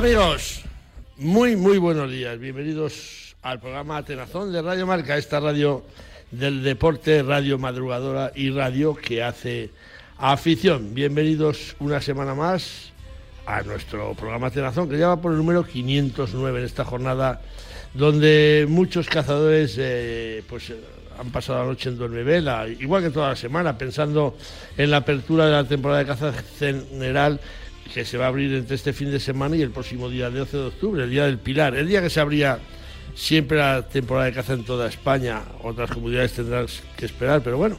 Amigos, muy, muy buenos días. Bienvenidos al programa Atenazón de Radio Marca, esta radio del deporte, radio madrugadora y radio que hace afición. Bienvenidos una semana más a nuestro programa Atenazón, que lleva por el número 509 en esta jornada, donde muchos cazadores eh, pues han pasado la noche en Duermevela, igual que toda la semana, pensando en la apertura de la temporada de caza general que se va a abrir entre este fin de semana y el próximo día de 12 de octubre, el día del Pilar, el día que se abría siempre la temporada de caza en toda España, otras comunidades tendrán que esperar, pero bueno,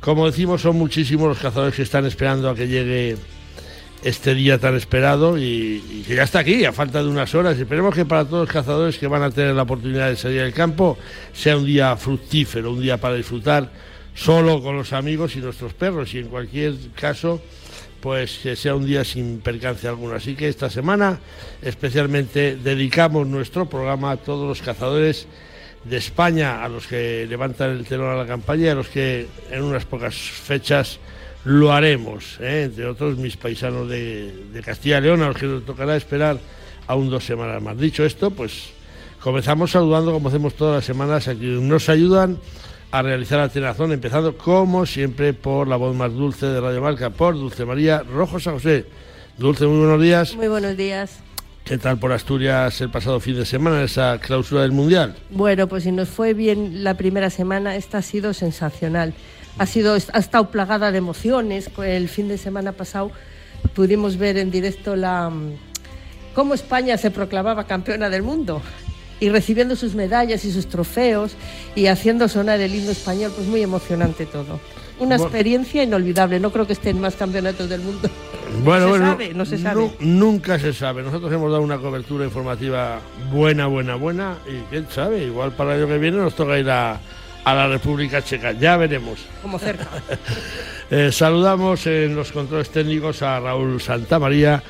como decimos, son muchísimos los cazadores que están esperando a que llegue este día tan esperado y, que ya está aquí, a falta de unas horas. Esperemos que para todos los cazadores que van a tener la oportunidad de salir al campo sea un día fructífero, un día para disfrutar solo con los amigos y nuestros perros y en cualquier caso pues que sea un día sin percance alguno. Así que esta semana especialmente dedicamos nuestro programa a todos los cazadores de España, a los que levantan el telón a la campaña y a los que en unas pocas fechas lo haremos, ¿eh? entre otros mis paisanos de, Castilla y León, a los que nos tocará esperar aún dos semanas más. Dicho esto, pues comenzamos saludando como hacemos todas las semanas a quienes nos ayudan a realizar la tenazón, empezando como siempre por la voz más dulce de Radio Marca, por Dulce María Rojo San José. Dulce, muy buenos días. Muy buenos días. ¿Qué tal por Asturias el pasado fin de semana, esa clausura del Mundial? Bueno, pues si nos fue bien la primera semana, esta ha sido sensacional. Ha, sido, ha estado plagada de emociones. El fin de semana pasado pudimos ver en directo la cómo España se proclamaba campeona del mundo y recibiendo sus medallas y sus trofeos y haciendo sonar el himno español, pues muy emocionante todo. Una experiencia inolvidable, no creo que estén más campeonatos del mundo. Bueno, no se sabe, no se sabe. nunca se sabe. Nosotros hemos dado una cobertura informativa buena, buena, buena y quién sabe, igual para el año que viene nos toca ir a, la República Checa, ya veremos. Como cerca. Eh, saludamos en los controles técnicos a Raúl Santamaría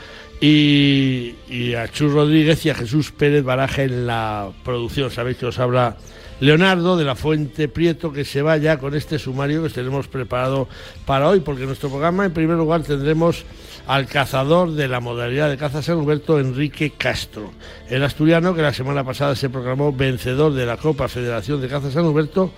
y, a Chus Rodríguez y a Jesús Pérez Baraja en la producción. Sabéis que os habla Leonardo de la Fuente Prieto, que se vaya con este sumario que tenemos preparado para hoy, porque en nuestro programa en primer lugar tendremos al cazador de la modalidad de caza San Huberto, Enrique Castro, el asturiano que la semana pasada se proclamó vencedor de la Copa Federación de Caza San Huberto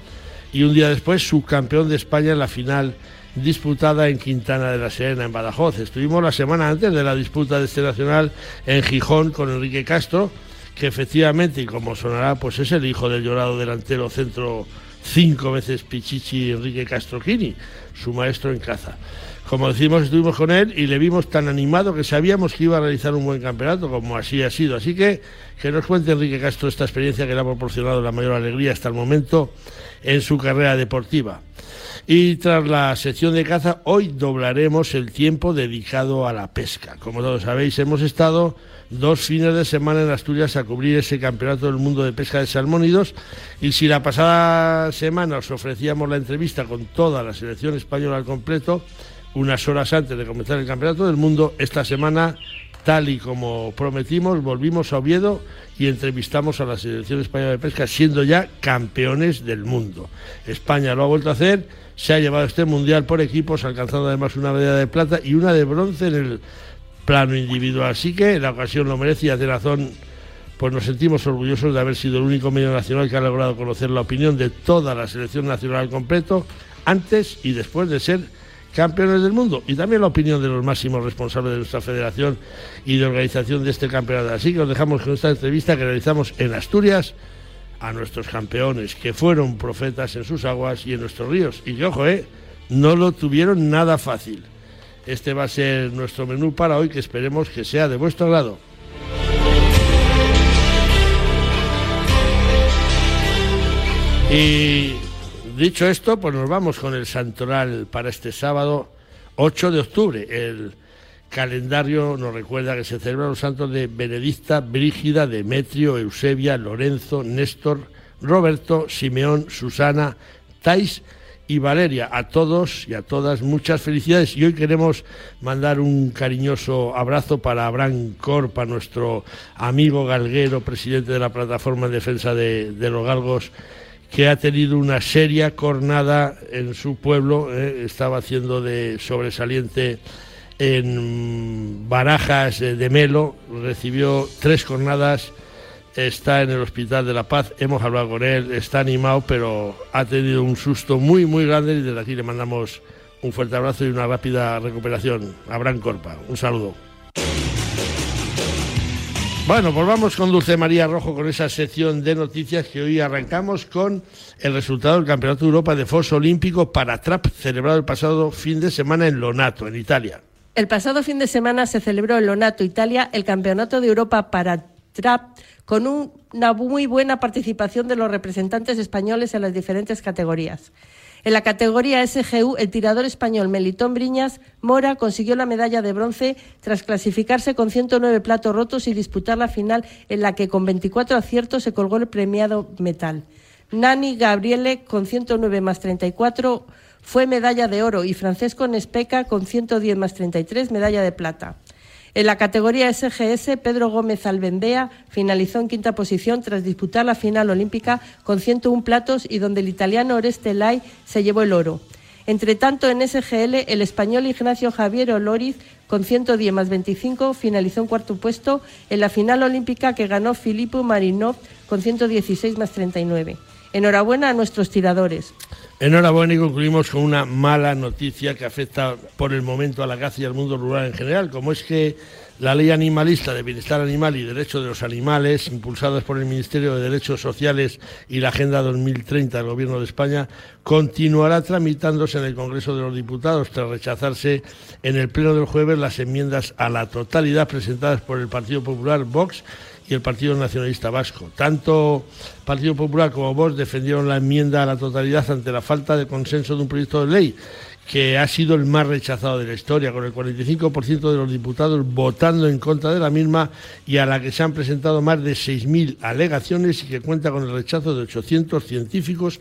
y un día después subcampeón de España en la final disputada en Quintana de la Serena, en Badajoz. Estuvimos la semana antes de la disputa de este nacional en Gijón con Enrique Castro, que efectivamente, y como sonará, pues es el hijo del llorado delantero centro cinco veces Pichichi Enrique Castroquini, su maestro en caza. Como decimos, estuvimos con él y le vimos tan animado que sabíamos que iba a realizar un buen campeonato, como así ha sido. Así que que nos cuente Enrique Castro esta experiencia que le ha proporcionado la mayor alegría hasta el momento en su carrera deportiva. Y tras la sección de caza, hoy doblaremos el tiempo dedicado a la pesca. Como todos sabéis, hemos estado dos fines de semana en Asturias a cubrir ese campeonato del mundo de pesca de salmónidos. Y si la pasada semana os ofrecíamos la entrevista con toda la selección española al completo, unas horas antes de comenzar el campeonato del mundo, esta semana tal y como prometimos, volvimos a Oviedo y entrevistamos a la selección española de pesca, siendo ya campeones del mundo. España lo ha vuelto a hacer se ha llevado este mundial por equipos, alcanzando además una medalla de plata y una de bronce en el plano individual. Así que la ocasión lo merece y de razón, pues nos sentimos orgullosos de haber sido el único medio nacional que ha logrado conocer la opinión de toda la selección nacional al completo, antes y después de ser campeones del mundo y también la opinión de los máximos responsables de nuestra federación y de organización de este campeonato. Así que os dejamos con esta entrevista que realizamos en Asturias a nuestros campeones, que fueron profetas en sus aguas y en nuestros ríos. Y que, ojo, eh, no lo tuvieron nada fácil. Este va a ser nuestro menú para hoy, que esperemos que sea de vuestro agrado. Y dicho esto, pues nos vamos con el santoral para este sábado 8 de octubre, el calendario nos recuerda que se celebran los santos de Benedicta, Brígida, Demetrio, Eusebia, Lorenzo, Néstor, Roberto, Simeón, Susana, Tais y Valeria. A todos y a todas muchas felicidades y hoy queremos mandar un cariñoso abrazo para Abraham Corpa, nuestro amigo galguero, presidente de la plataforma en defensa de, los galgos que ha tenido una seria cornada en su pueblo, eh, estaba haciendo de sobresaliente en Barajas de Melo, recibió tres jornadas, está en el Hospital de la Paz, hemos hablado con él, está animado, pero ha tenido un susto muy, muy grande y desde aquí le mandamos un fuerte abrazo y una rápida recuperación. Abraham Corpa, un saludo. Bueno, pues vamos con Dulce María Rojo con esa sección de noticias que hoy arrancamos con el resultado del Campeonato de Europa de Foso Olímpico para Trap celebrado el pasado fin de semana en Lonato, en Italia. El pasado fin de semana se celebró en Lonato, Italia, el Campeonato de Europa para Trap con una muy buena participación de los representantes españoles en las diferentes categorías. En la categoría SGU, el tirador español Melitón Briñas Mora consiguió la medalla de bronce tras clasificarse con 109 platos rotos y disputar la final en la que con 24 aciertos se colgó el premiado metal. Nani Gabriele con 109 más 34 fue medalla de oro y Francesco Nespeca con 110 más 33 medalla de plata. En la categoría SGS, Pedro Gómez Albendea finalizó en quinta posición tras disputar la final olímpica con 101 platos y donde el italiano Oreste Lai se llevó el oro. Entre tanto, en SGL, el español Ignacio Javier Oloriz, con 110 más 25, finalizó en cuarto puesto en la final olímpica que ganó Filippo Marinov con 116 más 39. Enhorabuena a nuestros tiradores. Enhorabuena y concluimos con una mala noticia que afecta por el momento a la caza y al mundo rural en general, como es que la ley animalista de bienestar animal y derechos de los animales, impulsadas por el Ministerio de Derechos Sociales y la Agenda 2030 del Gobierno de España, continuará tramitándose en el Congreso de los Diputados tras rechazarse en el Pleno del jueves las enmiendas a la totalidad presentadas por el Partido Popular, Vox y el Partido Nacionalista Vasco. Tanto Partido Popular como Vox defendieron la enmienda a la totalidad ante la falta de consenso de un proyecto de ley que ha sido el más rechazado de la historia, con el 45% de los diputados votando en contra de la misma y a la que se han presentado más de 6.000 alegaciones y que cuenta con el rechazo de 800 científicos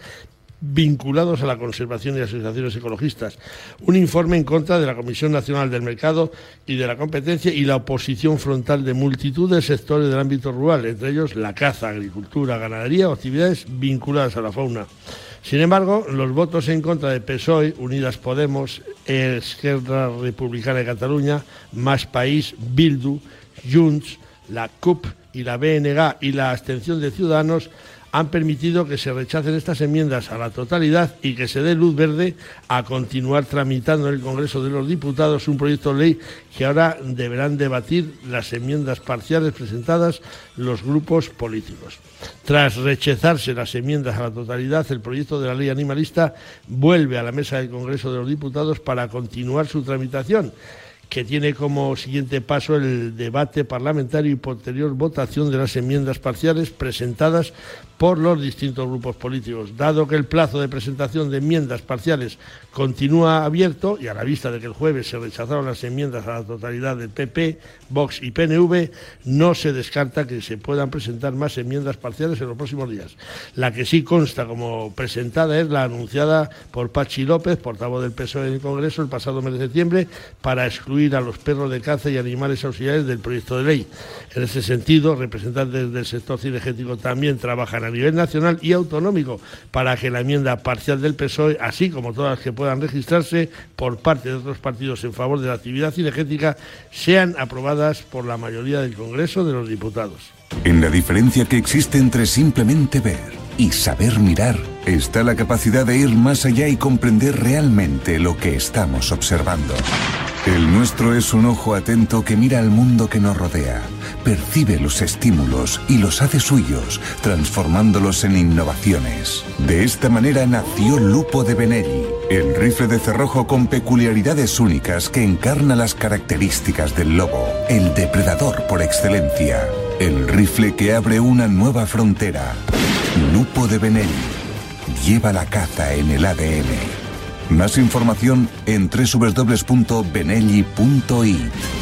vinculados a la conservación y asociaciones ecologistas. Un informe en contra de la Comisión Nacional del Mercado y de la Competencia y la oposición frontal de multitud de sectores del ámbito rural, entre ellos la caza, agricultura, ganadería o actividades vinculadas a la fauna. Sin embargo, los votos en contra de PSOE, Unidas Podemos, Esquerra Republicana de Cataluña, Más País, Bildu, Junts, la CUP y la BNG y la abstención de Ciudadanos han permitido que se rechacen estas enmiendas a la totalidad y que se dé luz verde a continuar tramitando en el Congreso de los Diputados un proyecto de ley que ahora deberán debatir las enmiendas parciales presentadas los grupos políticos. Tras rechazarse las enmiendas a la totalidad, el proyecto de la ley animalista vuelve a la mesa del Congreso de los Diputados para continuar su tramitación que tiene como siguiente paso el debate parlamentario y posterior votación de las enmiendas parciales presentadas por los distintos grupos políticos. Dado que el plazo de presentación de enmiendas parciales continúa abierto y a la vista de que el jueves se rechazaron las enmiendas a la totalidad del PP, Vox y PNV, no se descarta que se puedan presentar más enmiendas parciales en los próximos días. La que sí consta como presentada es la anunciada por Pachi López, portavoz del PSOE en el Congreso, el pasado mes de septiembre, para excluir a los perros de caza y animales auxiliares del proyecto de ley. En ese sentido, representantes del sector cinegético también trabajan a nivel nacional y autonómico para que la enmienda parcial del PSOE, así como todas las que puedan registrarse por parte de otros partidos en favor de la actividad cinegética, sean aprobadas por la mayoría del Congreso de los Diputados. En la diferencia que existe entre simplemente ver y saber mirar está la capacidad de ir más allá y comprender realmente lo que estamos observando. El nuestro es un ojo atento que mira al mundo que nos rodea, percibe los estímulos y los hace suyos, transformándolos en innovaciones. De esta manera nació Lupo de Benelli, el rifle de cerrojo con peculiaridades únicas que encarna las características del lobo, el depredador por excelencia, el rifle que abre una nueva frontera. Lupo de Benelli lleva la caza en el ADN. Más información en www.benelli.it.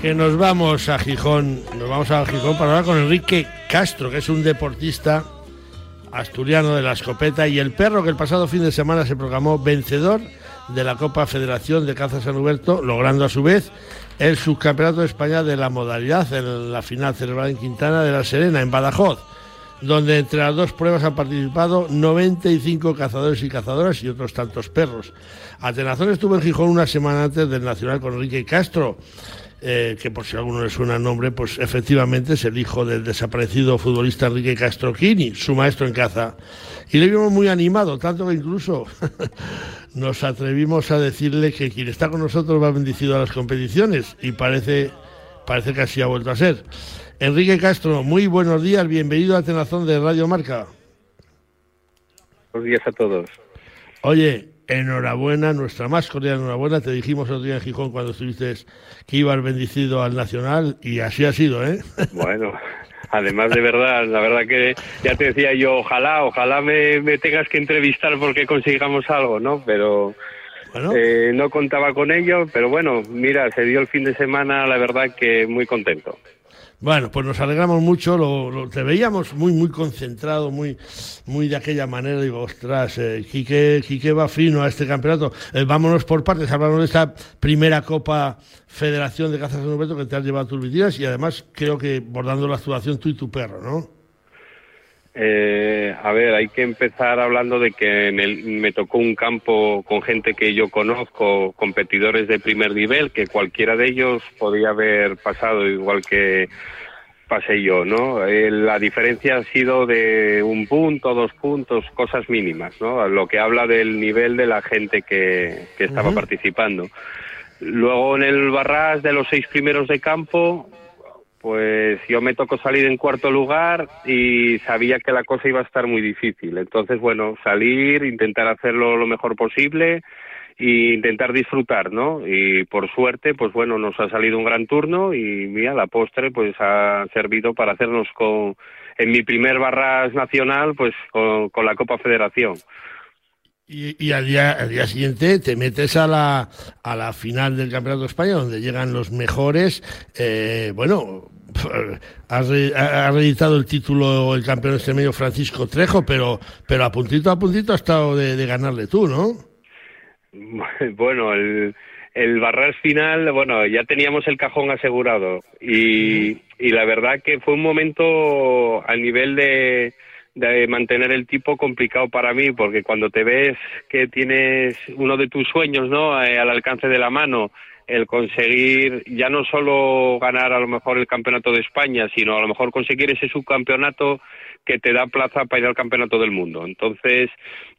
que nos vamos a Gijón, nos vamos a Gijón para hablar con Enrique Castro, que es un deportista asturiano de la escopeta y el perro que el pasado fin de semana se proclamó vencedor de la Copa Federación de Caza San Huberto, logrando a su vez el subcampeonato de España de la modalidad en la final celebrada en Quintana de la Serena, en Badajoz, donde entre las dos pruebas han participado 95 cazadores y cazadoras y otros tantos perros. Atenazón estuvo en Gijón una semana antes del Nacional con Enrique Castro. Eh, que por si a alguno le suena el nombre, pues efectivamente es el hijo del desaparecido futbolista Enrique Castroquini, su maestro en caza. Y le vimos muy animado, tanto que incluso nos atrevimos a decirle que quien está con nosotros va bendecido a las competiciones y parece, parece que así ha vuelto a ser. Enrique Castro, muy buenos días, bienvenido a Tenazón de Radio Marca. Buenos días a todos. Oye, enhorabuena, nuestra más cordial enhorabuena. Te dijimos otro día en Gijón cuando estuviste que ibas bendecido al Nacional y así ha sido, ¿eh? Bueno, además de verdad, la verdad que ya te decía yo, ojalá, ojalá me, me tengas que entrevistar porque consigamos algo, ¿no? Pero bueno. eh, no contaba con ello, pero bueno, mira, se dio el fin de semana, la verdad que muy contento. Bueno, pues nos alegramos mucho, lo, lo, te veíamos muy, muy concentrado, muy, muy de aquella manera. Digo, ostras, eh, Quique, Quique va fino a este campeonato. Eh, vámonos por partes, hablamos de esta primera Copa Federación de Cazas de Roberto que te has llevado tus vidas y además creo que bordando la actuación tú y tu perro, ¿no? Eh, a ver, hay que empezar hablando de que en el, me tocó un campo con gente que yo conozco, competidores de primer nivel, que cualquiera de ellos podía haber pasado igual que pasé yo, ¿no? Eh, la diferencia ha sido de un punto, dos puntos, cosas mínimas, ¿no? Lo que habla del nivel de la gente que, que estaba uh -huh. participando. Luego en el Barras de los seis primeros de campo, pues yo me tocó salir en cuarto lugar y sabía que la cosa iba a estar muy difícil. Entonces, bueno, salir, intentar hacerlo lo mejor posible e intentar disfrutar, ¿no? Y por suerte, pues bueno, nos ha salido un gran turno y mira, la postre pues ha servido para hacernos con, en mi primer barras nacional, pues con, la Copa Federación. Y, y al, día, al, día, siguiente te metes a la, a la final del Campeonato de España, donde llegan los mejores. Eh, bueno, re, ha reeditado el título el campeón extremeño Francisco Trejo, pero, pero a puntito a puntito ha estado de, de ganarle tú, ¿no? Bueno, el, el barras final, bueno, ya teníamos el cajón asegurado y, y la verdad que fue un momento a nivel de de mantener el tipo complicado para mí, porque cuando te ves que tienes uno de tus sueños, ¿no? Eh, al alcance de la mano, el conseguir ya no solo ganar a lo mejor el campeonato de España, sino a lo mejor conseguir ese subcampeonato que te da plaza para ir al campeonato del mundo. Entonces,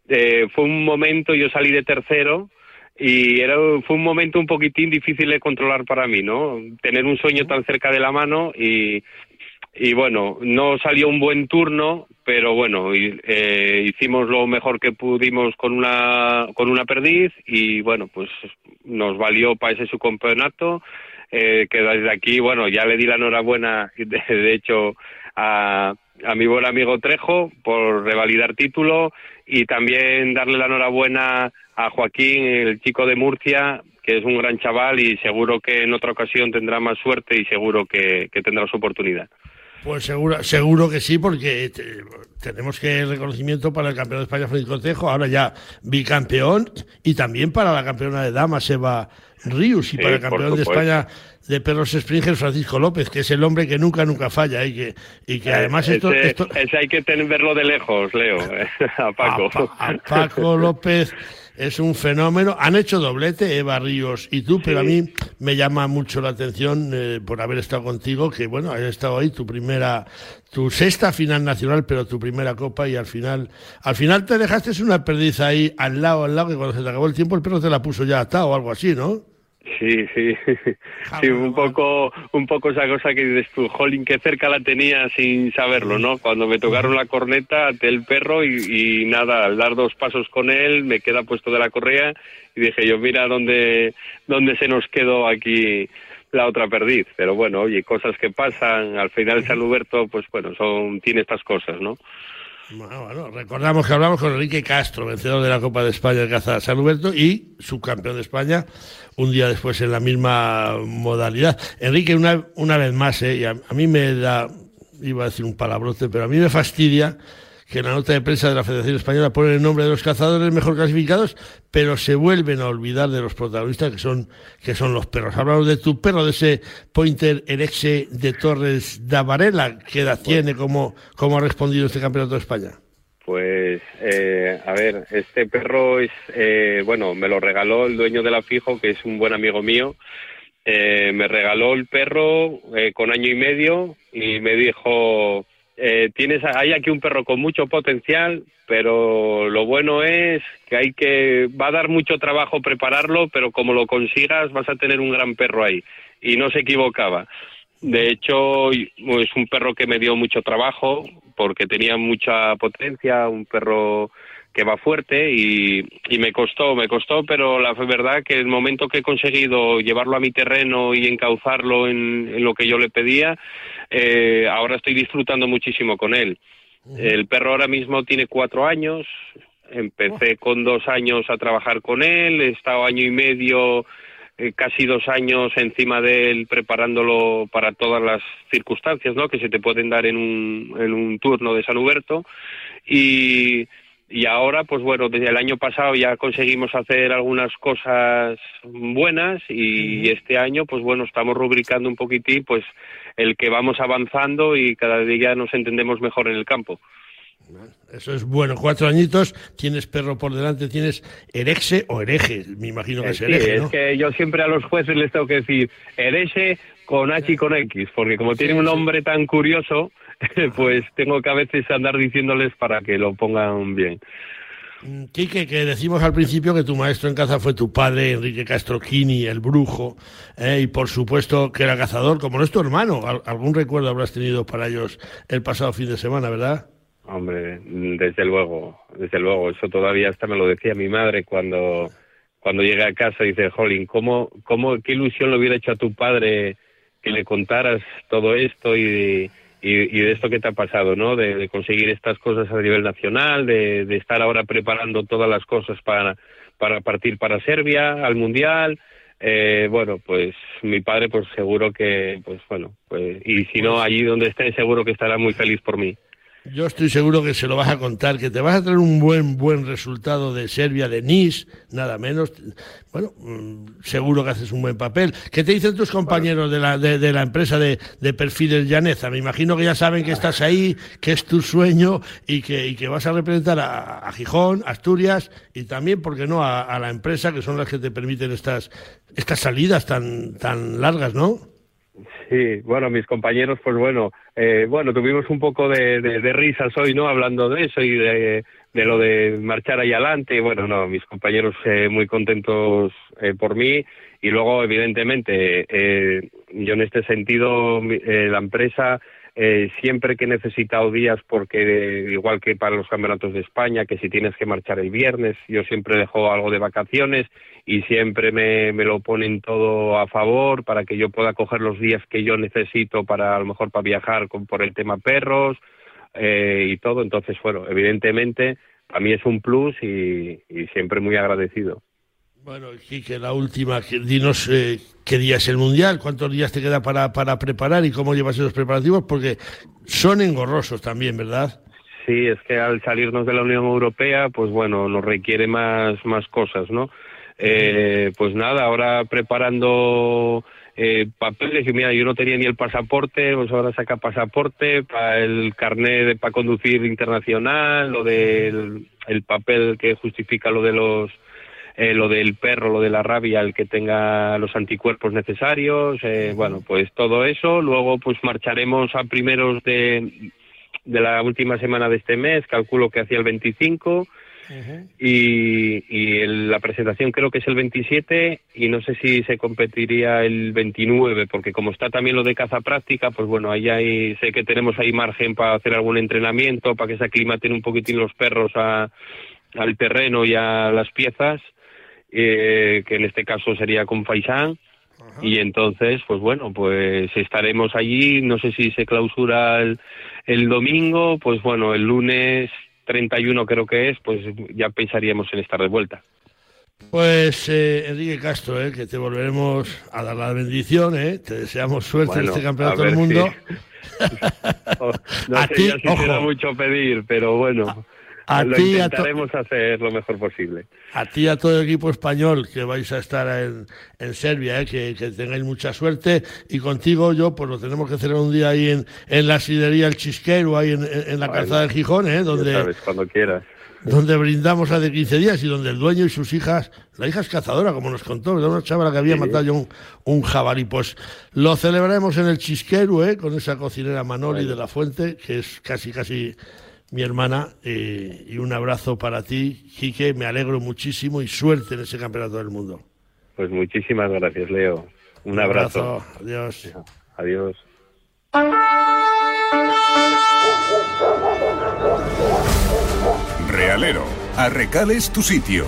eh, fue un momento, yo salí de tercero, y era fue un momento un poquitín difícil de controlar para mí, ¿no? Tener un sueño tan cerca de la mano y y bueno, no salió un buen turno, pero bueno, eh, hicimos lo mejor que pudimos con una con una perdiz y bueno, pues nos valió para ese subcampeonato, eh, que desde aquí, bueno, ya le di la enhorabuena, de, de hecho, a, a mi buen amigo Trejo por revalidar título y también darle la enhorabuena a Joaquín, el chico de Murcia, que es un gran chaval y seguro que en otra ocasión tendrá más suerte y seguro que, que tendrá su oportunidad. Pues seguro, seguro que sí, porque te, tenemos que el reconocimiento para el campeón de España Francisco Tejo, ahora ya bicampeón, y también para la campeona de damas Eva Ríos, y sí, para el campeón de España de perros Springer Francisco López, que es el hombre que nunca, nunca falla, y que, y que además ese, esto, esto... Ese hay que tener, verlo de lejos, Leo, a Paco. A, a Paco López es un fenómeno. Han hecho doblete Eva Ríos y tú, sí. pero a mí me llama mucho la atención eh, por haber estado contigo, que bueno, hayas estado ahí tu primera, tu sexta final nacional, pero tu primera copa y al final, al final te dejaste una perdiz ahí al lado, al lado, que cuando se te acabó el tiempo el perro te la puso ya atado o algo así, ¿no? Sí, sí, sí, un poco, un poco esa cosa que dices tú, jolín, que cerca la tenía sin saberlo, ¿no? Cuando me tocaron la corneta, até el perro y, y nada, al dar dos pasos con él, me queda puesto de la correa y dije yo, mira dónde, dónde se nos quedó aquí la otra perdiz. Pero bueno, oye, cosas que pasan, al final San Huberto, pues bueno, son, tiene estas cosas, ¿no? Bueno, bueno, recordamos que hablamos con Enrique Castro, vencedor de la Copa de España de Caza San Huberto y subcampeón de España un día después en la misma modalidad. Enrique, una, una vez más, ¿eh? y a, mí me da, iba a decir un palabrote, pero a mí me fastidia que en la nota de prensa de la Federación Española pone el nombre de los cazadores mejor clasificados, pero se vuelven a olvidar de los protagonistas que son, que son los perros. Hablamos de tu perro, de ese Pointer Erexe de Torres da Varela. ¿Qué edad tiene? ¿Cómo, ¿Cómo ha respondido este campeonato de España? Pues, eh, a ver, este perro es, eh, bueno, me lo regaló el dueño de la Fijo, que es un buen amigo mío. Eh, me regaló el perro eh, con año y medio y me dijo, eh, tienes, hay aquí un perro con mucho potencial, pero lo bueno es que hay que, va a dar mucho trabajo prepararlo, pero como lo consigas vas a tener un gran perro ahí. Y no se equivocaba. De hecho, es un perro que me dio mucho trabajo porque tenía mucha potencia, un perro que va fuerte y, y, me costó, me costó, pero la verdad que el momento que he conseguido llevarlo a mi terreno y encauzarlo en, en lo que yo le pedía, eh, ahora estoy disfrutando muchísimo con él. El perro ahora mismo tiene cuatro años, empecé con dos años a trabajar con él, he estado año y medio eh, casi dos años encima de él preparándolo para todas las circunstancias ¿no? que se te pueden dar en un, en un turno de San Huberto. Y, y ahora pues bueno desde el año pasado ya conseguimos hacer algunas cosas buenas y, y este año pues bueno estamos rubricando un poquitín pues el que vamos avanzando y cada día nos entendemos mejor en el campo. Eso es bueno, cuatro añitos, tienes perro por delante, tienes erexe o hereje, me imagino que es hereje, sí, ¿no? es que yo siempre a los jueces les tengo que decir hereje con H y con X, porque como tiene un nombre tan curioso, pues tengo que a veces andar diciéndoles para que lo pongan bien. Quique, que decimos al principio que tu maestro en caza fue tu padre, Enrique Castroquini, el brujo, eh, y por supuesto que era cazador, como no es tu hermano. Algún recuerdo habrás tenido para ellos el pasado fin de semana, ¿verdad? Hombre, desde luego, desde luego. Eso todavía hasta me lo decía mi madre cuando, cuando llegué a casa. Dice, Jolín, ¿cómo, cómo, qué ilusión le hubiera hecho a tu padre que le contaras todo esto y, y, y de esto que te ha pasado, ¿no? De, de conseguir estas cosas a nivel nacional, de, de, estar ahora preparando todas las cosas para, para partir para Serbia, al Mundial. Eh, bueno, pues mi padre, pues seguro que, pues bueno, pues, y si no, allí donde esté, seguro que estará muy feliz por mí. Yo estoy seguro que se lo vas a contar, que te vas a traer un buen, buen resultado de Serbia, de Nice, nada menos. Bueno, seguro que haces un buen papel. ¿Qué te dicen tus compañeros de la, de, de la empresa de, de, perfiles Llaneza? Me imagino que ya saben que estás ahí, que es tu sueño y que, y que vas a representar a, a, Gijón, Asturias y también, ¿por qué no?, a, a, la empresa que son las que te permiten estas, estas salidas tan, tan largas, ¿no? Sí, bueno, mis compañeros, pues bueno, eh, bueno, tuvimos un poco de, risas hoy, ¿no? Hablando de eso y de, de lo de marchar ahí adelante. Bueno, no, mis compañeros eh, muy contentos eh, por mí y luego, evidentemente, eh, yo en este sentido, eh, la empresa eh, siempre que he necesitado días, porque igual que para los campeonatos de España, que si tienes que marchar el viernes, yo siempre dejo algo de vacaciones y siempre me, me lo ponen todo a favor para que yo pueda coger los días que yo necesito para a lo mejor para viajar con, por el tema perros eh, y todo. Entonces, bueno, evidentemente a mí es un plus y siempre muy agradecido. Bueno, Quique, la última, dinos eh, qué día es el Mundial, cuántos días te queda para, para preparar y cómo llevas esos preparativos, porque son engorrosos también, ¿verdad? Sí, es que al salirnos de la Unión Europea, pues bueno, nos requiere más, más cosas, ¿no? Eh, pues nada, ahora preparando eh, papeles, y mira, yo no tenía ni el pasaporte, pues ahora saca pasaporte, para el carnet para conducir internacional, lo del el papel que justifica lo de los eh, lo del perro, lo de la rabia, el que tenga los anticuerpos necesarios, eh, bueno, pues todo eso. Luego, pues marcharemos a primeros de, de la última semana de este mes, calculo que hacia el 25. Uh -huh. Y, y el, la presentación creo que es el 27 y no sé si se competiría el 29 porque como está también lo de caza práctica pues bueno ahí hay, sé que tenemos ahí margen para hacer algún entrenamiento para que se aclimaten un poquitín los perros a, al terreno y a las piezas eh, que en este caso sería con Faisán. Ajá. Y entonces, pues bueno, pues estaremos allí, no sé si se clausura el, el domingo, pues bueno, el lunes 31 creo que es, pues ya pensaríamos en estar de vuelta. Pues eh, Enrique Castro, eh, que te volveremos a dar la bendición, eh, te deseamos suerte en este campeonato del mundo. Oh, no A sé ti, si ojo. será mucho pedir, pero bueno, A lo ti, a intentaremos hacer lo mejor posible. A ti y a todo el equipo español que vais a estar en, en Serbia, eh, que, que tengáis mucha suerte. Y contigo, yo, pues lo tenemos que hacer un día ahí en, en la sidería El Chisquero, ahí en, en- la Bueno, calzada del Gijón, eh, donde, sabes, cuando quieras. donde brindamos hace 15 días y donde el dueño y sus hijas, la hija es cazadora, como nos contó, era una chavala que había Sí. matado un, un jabalí. Pues lo celebraremos en el Chisquero, eh, con esa cocinera Manoli Bueno. de la Fuente, que es casi, casi mi hermana. eh, y un abrazo para ti, Quique. Me alegro muchísimo y suerte en ese campeonato del mundo. Pues muchísimas gracias, Leo. Un abrazo. Adiós. Adiós. Realero, Arrecal es tu sitio.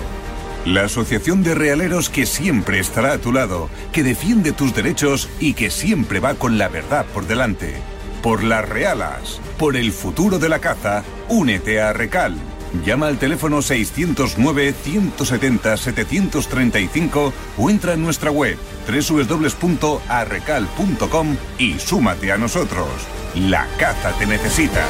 La asociación de realeros que siempre estará a tu lado, que defiende tus derechos y que siempre va con la verdad por delante. Por las realas, por el futuro de la caza, únete a Arrecal. Llama al teléfono 609-170-735 o entra en nuestra web www.arrecal.com y súmate a nosotros. La caza te necesita.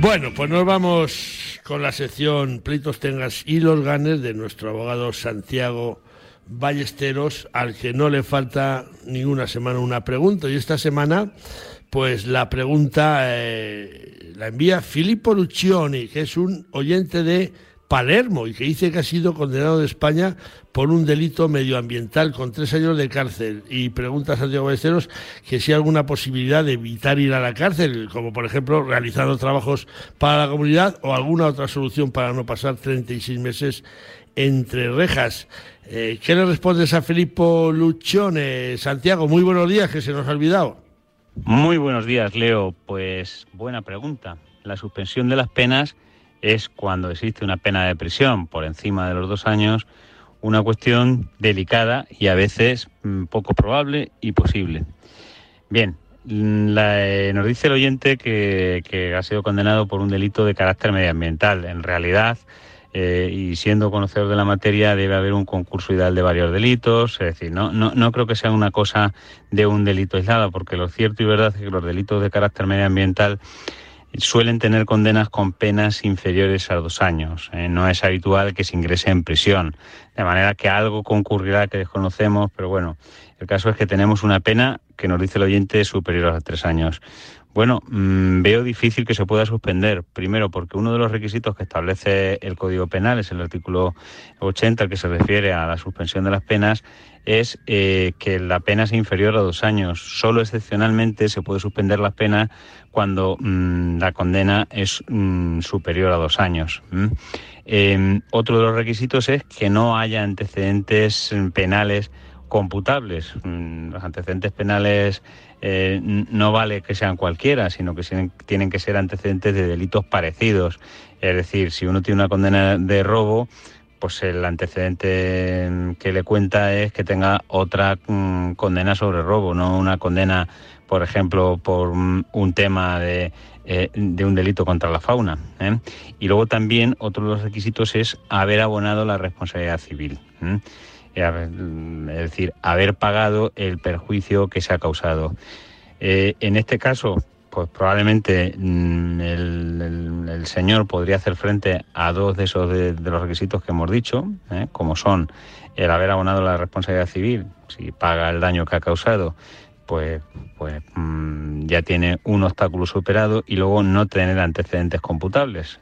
Bueno, pues nos vamos con la sección Pleitos Tengas y los Ganes de nuestro abogado Santiago Ballesteros, al que no le falta ninguna semana una pregunta. Y esta semana, pues la pregunta eh, la envía Filippo Lucioni, que es un oyente de Palermo y que dice que ha sido condenado de España por un delito medioambiental con tres años de cárcel. Y pregunta a Santiago Ballesteros que si hay alguna posibilidad de evitar ir a la cárcel, como por ejemplo realizando trabajos para la comunidad o alguna otra solución para no pasar 36 meses entre rejas. Eh, ¿Qué le respondes a Filippo Lucione? Santiago, muy buenos días, que se nos ha olvidado. Muy buenos días, Leo. Pues buena pregunta. La suspensión de las penas es cuando existe una pena de prisión por encima de los dos años, una cuestión delicada y a veces mm, poco probable y posible. Bien, mm, eh, nos dice el oyente que ha sido condenado por un delito de carácter medioambiental. En realidad, eh, y siendo conocedor de la materia, debe haber un concurso ideal de varios delitos. Es decir, no, no, no creo que sea una cosa de un delito aislado, porque lo cierto y verdad es que los delitos de carácter medioambiental suelen tener condenas con penas inferiores a dos años. Eh, no es habitual que se ingrese en prisión. De manera que algo concurrirá que desconocemos, pero bueno, el caso es que tenemos una pena que nos dice el oyente superior a tres años. Bueno, mm, veo difícil que se pueda suspender. Primero, porque uno de los requisitos que establece el Código Penal, es el artículo 80, al que se refiere a la suspensión de las penas, es eh, que la pena sea inferior a dos años. Solo excepcionalmente se puede suspender las penas cuando mm, la condena es mm, superior a dos años. ¿m? Eh, otro de los requisitos es que no haya antecedentes penales computables. Los antecedentes penales eh, no vale que sean cualquiera, sino que tienen, que ser antecedentes de delitos parecidos. Es decir, si uno tiene una condena de robo, pues el antecedente que le cuenta es que tenga otra mm, condena sobre robo, no una condena, por ejemplo, por mm, un tema de, eh, de un delito contra la fauna. ¿eh? Y luego también otro de los requisitos es haber abonado la responsabilidad civil. ¿Eh? Es decir, haber pagado el perjuicio que se ha causado. Eh, en este caso, pues probablemente mm, el, señor podría hacer frente a dos de esos de, los requisitos que hemos dicho, ¿eh? como son el haber abonado la responsabilidad civil, si paga el daño que ha causado, pues, pues mm, ya tiene un obstáculo superado y luego no tener antecedentes computables.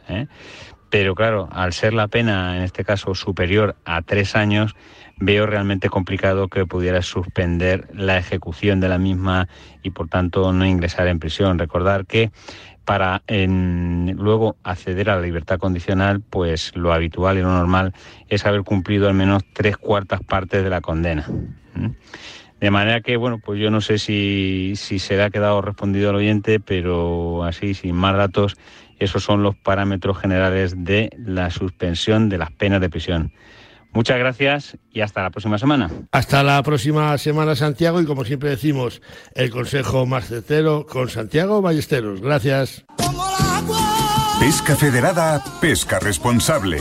Pero claro, al ser la pena en este caso superior a tres años, veo realmente complicado que pudiera suspender la ejecución de la misma y por tanto no ingresar en prisión. Recordar que para luego acceder a la libertad condicional, pues lo habitual y lo normal es haber cumplido al menos tres cuartas partes de la condena. ¿Mm? De manera que, bueno, pues yo no sé si, si se le ha quedado respondido al oyente, pero así, sin más datos, esos son los parámetros generales de la suspensión de las penas de prisión. Muchas gracias y hasta la próxima semana. Hasta la próxima semana, Santiago, y como siempre decimos, el consejo más certero con Santiago Ballesteros. Gracias. Pesca Federada, pesca responsable.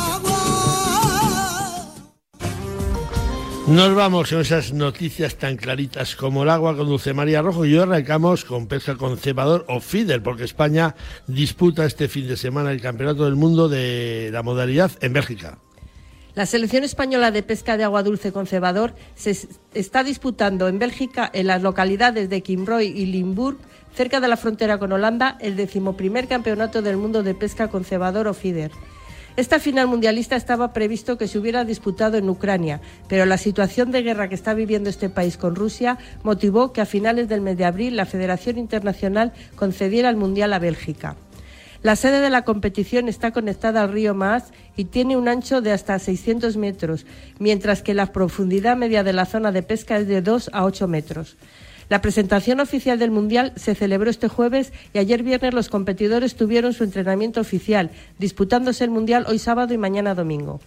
Nos vamos con esas noticias tan claritas como el agua con Dulce María Rojo y hoy arrancamos con pesca con cebador o feeder porque España disputa este fin de semana el Campeonato del Mundo de la modalidad en Bélgica. La selección española de pesca de agua dulce con cebador se está disputando en Bélgica, en las localidades de Kimbroy y Limburg, cerca de la frontera con Holanda, el decimoprimer campeonato del mundo de pesca con cebador o feeder. Esta final mundialista estaba previsto que se hubiera disputado en Ucrania, pero la situación de guerra que está viviendo este país con Rusia motivó que a finales del mes de abril la Federación Internacional concediera el Mundial a Bélgica. La sede de la competición está conectada al río Maas y tiene un ancho de hasta 600 metros, mientras que la profundidad media de la zona de pesca es de 2 a 8 metros. La presentación oficial del Mundial se celebró este jueves y ayer viernes los competidores tuvieron su entrenamiento oficial, disputándose el Mundial hoy sábado y mañana domingo.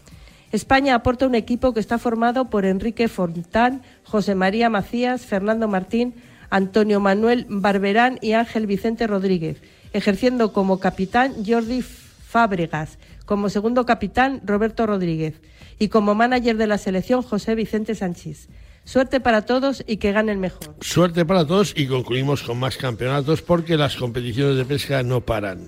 España aporta un equipo que está formado por Enrique Fontán, José María Macías, Fernando Martín, Antonio Manuel Barberán y Ángel Vicente Rodríguez, ejerciendo como capitán Jordi Fábregas, como segundo capitán Roberto Rodríguez y como manager de la selección José Vicente Sánchez. Suerte para todos y que gane el mejor. Suerte para todos y concluimos con más campeonatos porque las competiciones de pesca no paran.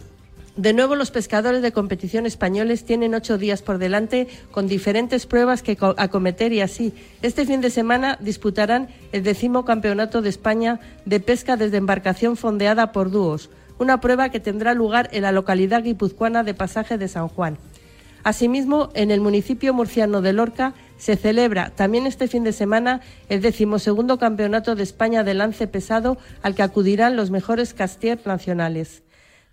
De nuevo, los pescadores de competición españoles tienen ocho días por delante con diferentes pruebas que acometer y así. Este fin de semana disputarán el décimo campeonato de España de pesca desde embarcación fondeada por dúos, una prueba que tendrá lugar en la localidad guipuzcoana de Pasaje de San Juan. Asimismo, en el municipio murciano de Lorca se celebra también este fin de semana el decimosegundo Campeonato de España de lance pesado al que acudirán los mejores castiers nacionales.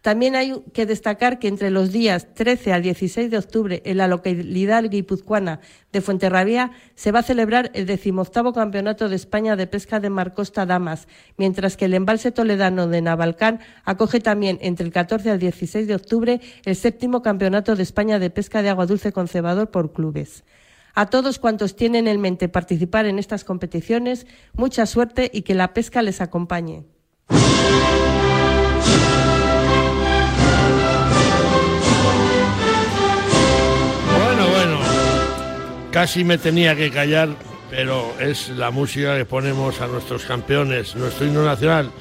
También hay que destacar que entre los días 13 al 16 de octubre en la localidad guipuzcoana de Fuenterrabía se va a celebrar el decimoctavo Campeonato de España de Pesca de Marcosta Damas, mientras que el embalse toledano de Navalcán acoge también entre el 14 al 16 de octubre el séptimo Campeonato de España de Pesca de Agua Dulce con por clubes. A todos cuantos tienen en mente participar en estas competiciones, mucha suerte y que la pesca les acompañe. Bueno, bueno, casi me tenía que callar, pero es la música que ponemos a nuestros campeones, nuestro himno nacional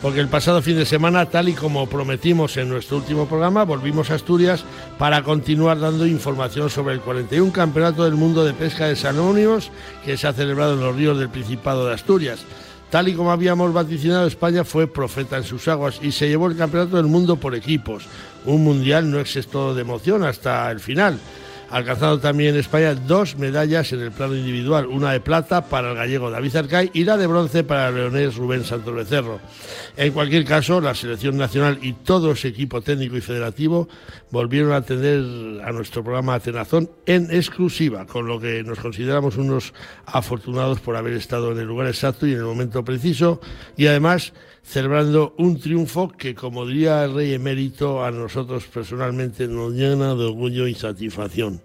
porque el pasado fin de semana, tal y como prometimos en nuestro último programa, volvimos a Asturias para continuar dando información sobre el 41 Campeonato del Mundo de Pesca de Sanónimos que se ha celebrado en los ríos del Principado de Asturias. Tal y como habíamos vaticinado, España fue profeta en sus aguas y se llevó el Campeonato del Mundo por equipos. Un mundial no exceso de emoción hasta el final alcanzado también España dos medallas en el plano individual, una de plata para el gallego David Arcay y la de bronce para el leonés Rubén Santos Becerro. En cualquier caso, la selección nacional y todo ese equipo técnico y federativo volvieron a atender a nuestro programa Atenazón en exclusiva, con lo que nos consideramos unos afortunados por haber estado en el lugar exacto y en el momento preciso y además celebrando un triunfo que, como diría el rey emérito, a nosotros personalmente nos llena de orgullo y satisfacción.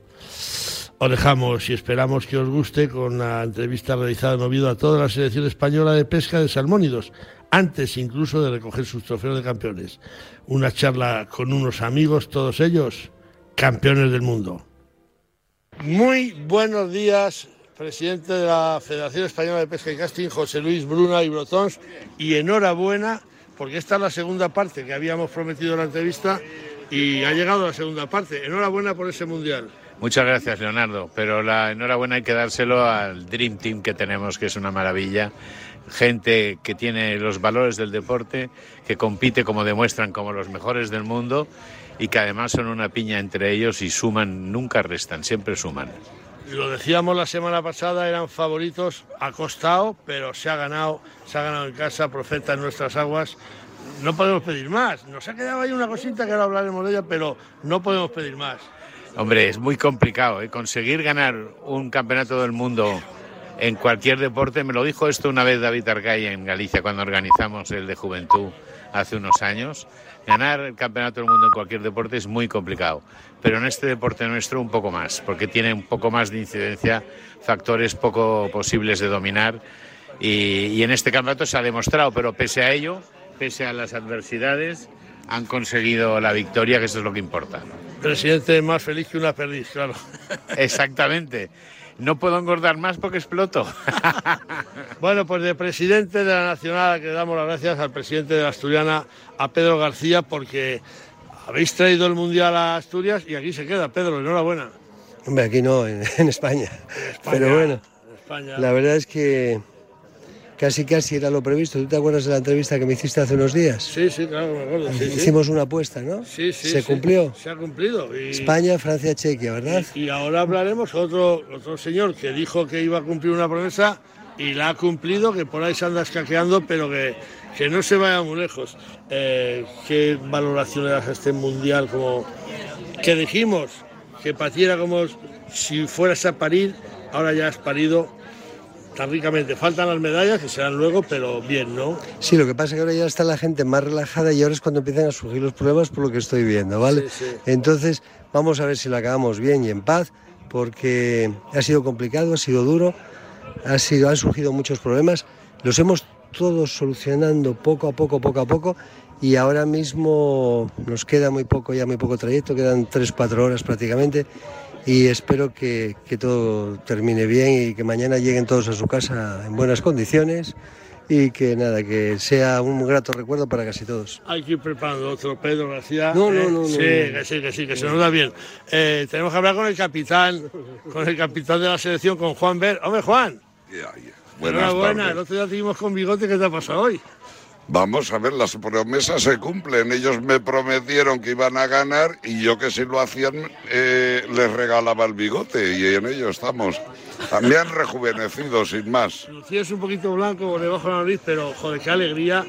Os dejamos y esperamos que os guste con la entrevista realizada en Oviedo a toda la selección española de pesca de salmónidos, antes incluso de recoger sus trofeos de campeones. Una charla con unos amigos, todos ellos campeones del mundo. Muy buenos días, presidente de la Federación Española de Pesca y Casting, José Luis Bruna y Brotons, y enhorabuena, porque esta es la segunda parte que habíamos prometido en la entrevista y ha llegado la segunda parte. Enhorabuena por ese mundial. Muchas gracias, Leonardo, pero la enhorabuena hay que dárselo al Dream Team que tenemos, que es una maravilla. Gente que tiene los valores del deporte, que compite como demuestran como los mejores del mundo y que además son una piña entre ellos y suman, nunca restan, siempre suman lo decíamos la semana pasada, eran favoritos, ha costado, pero se ha ganado, se ha ganado en casa, profeta en nuestras aguas. No podemos pedir más. Nos ha quedado ahí una cosita que ahora hablaremos de ella, pero no podemos pedir más. Hombre, es muy complicado ¿eh? conseguir ganar un campeonato del mundo en cualquier deporte. Me lo dijo esto una vez David Argay en Galicia cuando organizamos el de juventud hace unos años. Ganar el campeonato del mundo en cualquier deporte es muy complicado, pero en este deporte nuestro un poco más, porque tiene un poco más de incidencia, factores poco posibles de dominar y, y en este campeonato se ha demostrado, pero pese a ello, pese a las adversidades, han conseguido la victoria, que eso es lo que importa. Presidente más feliz que una perdiz, claro. Exactamente. No puedo engordar más porque exploto. Bueno, pues de presidente de la Nacional, que le damos las gracias al presidente de la Asturiana, a Pedro García, porque habéis traído el Mundial a Asturias y aquí se queda. Pedro, enhorabuena. Hombre, aquí no, en, en España. España, Pero bueno, en España. la verdad es que casi casi era lo previsto. ¿Tú te acuerdas de la entrevista que me hiciste hace unos días? Sí, sí, claro, me acuerdo. sí, sí. Hicimos una apuesta, ¿no? Sí, sí, Se sí. cumplió. Se ha cumplido. Y, España, Francia, Chequia, ¿verdad? y ahora hablaremos otro, otro señor que dijo que iba a cumplir una promesa y la ha cumplido, que por ahí se anda escaqueando, pero que, que no se vaya muy lejos. Eh, ¿Qué valoración le das a este mundial? Como que dijimos que patiera como si fueras a parir, ahora ya has parido tan ricamente. Faltan las medallas, que serán luego, pero bien, ¿no? Sí, lo que pasa es que ahora ya está la gente más relajada y ahora es cuando empiezan a surgir los problemas por lo que estoy viendo, ¿vale? Sí, sí. Entonces, vamos a ver si lo acabamos bien y en paz, porque ha sido complicado, ha sido duro, ha sido, han surgido muchos problemas, los hemos todos solucionando poco a poco, poco a poco, y ahora mismo nos queda muy poco, ya muy poco trayecto, quedan 3-4 horas prácticamente, y espero que, que todo termine bien y que mañana lleguen todos a su casa en buenas condiciones y que nada, que sea un grato recuerdo para casi todos. Hay que ir preparando otro Pedro García. No, no, ¿eh? no, no, Sí, no. que sí, que sí, que se nos da bien. Eh, tenemos que hablar con el capitán, con el capitán de la selección, con Juan Ver. Hombre, Juan. Buenas enhorabuena. El otro día tuvimos con bigote. ¿Qué te ha pasado hoy? Vamos a ver, las promesas se cumplen. Ellos me prometieron que iban a ganar y yo que si lo hacían eh, les regalaba el bigote y en ello estamos. También rejuvenecido, sin más. Lucía es un poquito blanco por debajo de la nariz, pero joder, qué alegría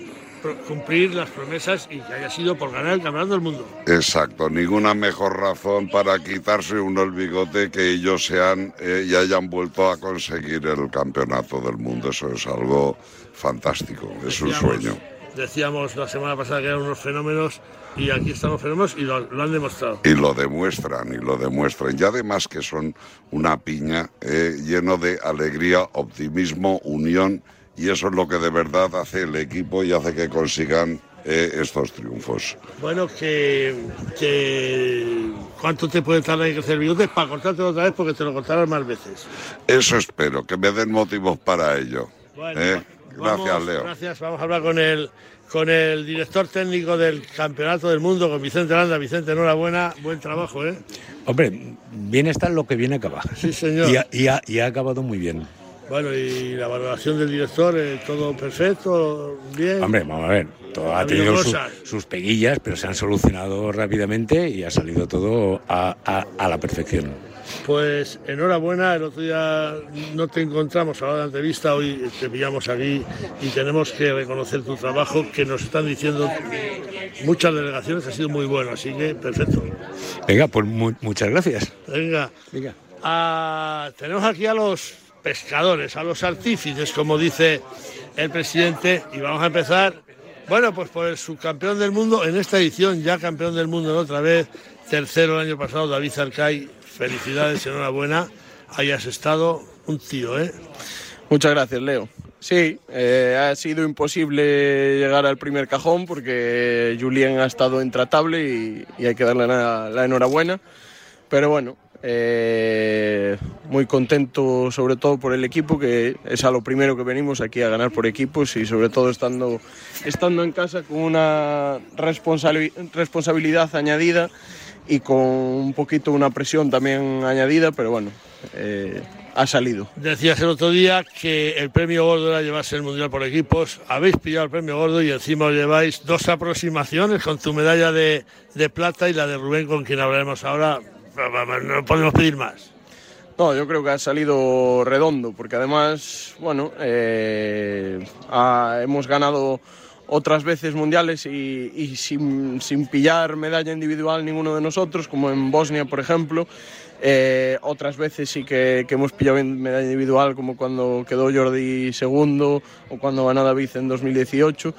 cumplir las promesas y que haya sido por ganar el campeonato del mundo. Exacto, ninguna mejor razón para quitarse uno el bigote que ellos sean eh, y hayan vuelto a conseguir el campeonato del mundo. Eso es algo fantástico, es un sueño. Decíamos la semana pasada que eran unos fenómenos y aquí están los fenómenos y lo, lo han demostrado. Y lo demuestran, y lo demuestran. Y además que son una piña eh, lleno de alegría, optimismo, unión, y eso es lo que de verdad hace el equipo y hace que consigan eh, estos triunfos. Bueno, que, que ¿cuánto te puede tardar en crecer el bigote? Para cortártelo otra vez porque te lo cortarás más veces. Eso espero, que me den motivos para ello. Bueno, ¿eh? Gracias, vamos- Leo. Gracias, vamos a hablar con el, con el director técnico del Campeonato del Mundo, con Vicente Landa. Vicente, enhorabuena, buen trabajo, ¿eh? Hombre, bien está lo que viene acaba. Sí, señor. Y ha, y ha- y ha acabado muy bien. Bueno, y la valoración del director, eh, todo perfecto, bien. Hombre, vamos a ver, todo Ha tenido su- sus peguillas, pero se han solucionado rápidamente y ha salido todo a, a- a la perfección. Pues enhorabuena, el otro día no te encontramos a la hora de entrevista, hoy te pillamos aquí y tenemos que reconocer tu trabajo, que nos están diciendo muchas delegaciones, ha sido muy bueno, así que perfecto. Venga, pues mu- muchas gracias. Venga, Venga. Ah, tenemos aquí a los pescadores, a los artífices, como dice el presidente, y vamos a empezar, bueno, pues por el subcampeón del mundo, en esta edición ya campeón del mundo en otra vez, tercero el año pasado, David Zarcay, felicidades, enhorabuena, hayas estado un tío, ¿eh? Muchas gracias, Leo. Sí, eh, ha sido imposible llegar al primer cajón porque Julien ha estado intratable y, hay que darle la, enhorabuena. Pero bueno, eh, muy contento sobre todo por el equipo, que es a lo primero que venimos aquí a ganar por equipos y sobre todo estando, estando en casa con una responsabi- responsabilidad añadida y con un poquito una presión también añadida, pero bueno, eh, ha salido. Decías el otro día que el premio gordo era llevarse el Mundial por equipos. Habéis pillado el premio gordo y encima os lleváis dos aproximaciones con tu medalla de, de plata y la de Rubén, con quien hablaremos ahora. No podemos pedir más. No, yo creo que ha salido redondo, porque además, bueno, eh, ha- hemos ganado otras veces mundiales y, sin, sin pillar medalla individual ninguno de nosotros, como en Bosnia, por ejemplo. Eh, otras veces sí que, que hemos pillado medalla individual, como cuando quedó Jordi segundo o cuando ganó David en 2018.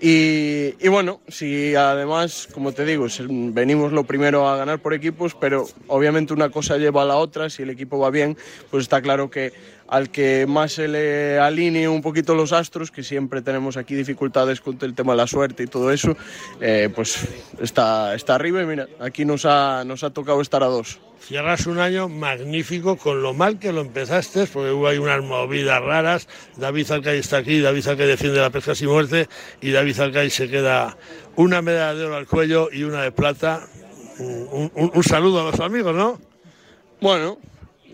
Y, bueno, si además, como te digo, venimos lo primero a ganar por equipos, pero obviamente una cosa lleva a la otra, si el equipo va bien, pues está claro que al que más se le alinee un poquito los astros, que siempre tenemos aquí dificultades con el tema de la suerte y todo eso, eh, pues está, está arriba y mira, aquí nos ha, nos ha tocado estar a dos. Cierras un año magnífico con lo mal que lo empezaste, porque hubo ahí unas movidas raras. David Alcay está aquí, David Alcay defiende la pesca sin muerte y David Alcay se queda una medalla de oro al cuello y una de plata. Un, un saludo a los amigos, ¿no? Bueno,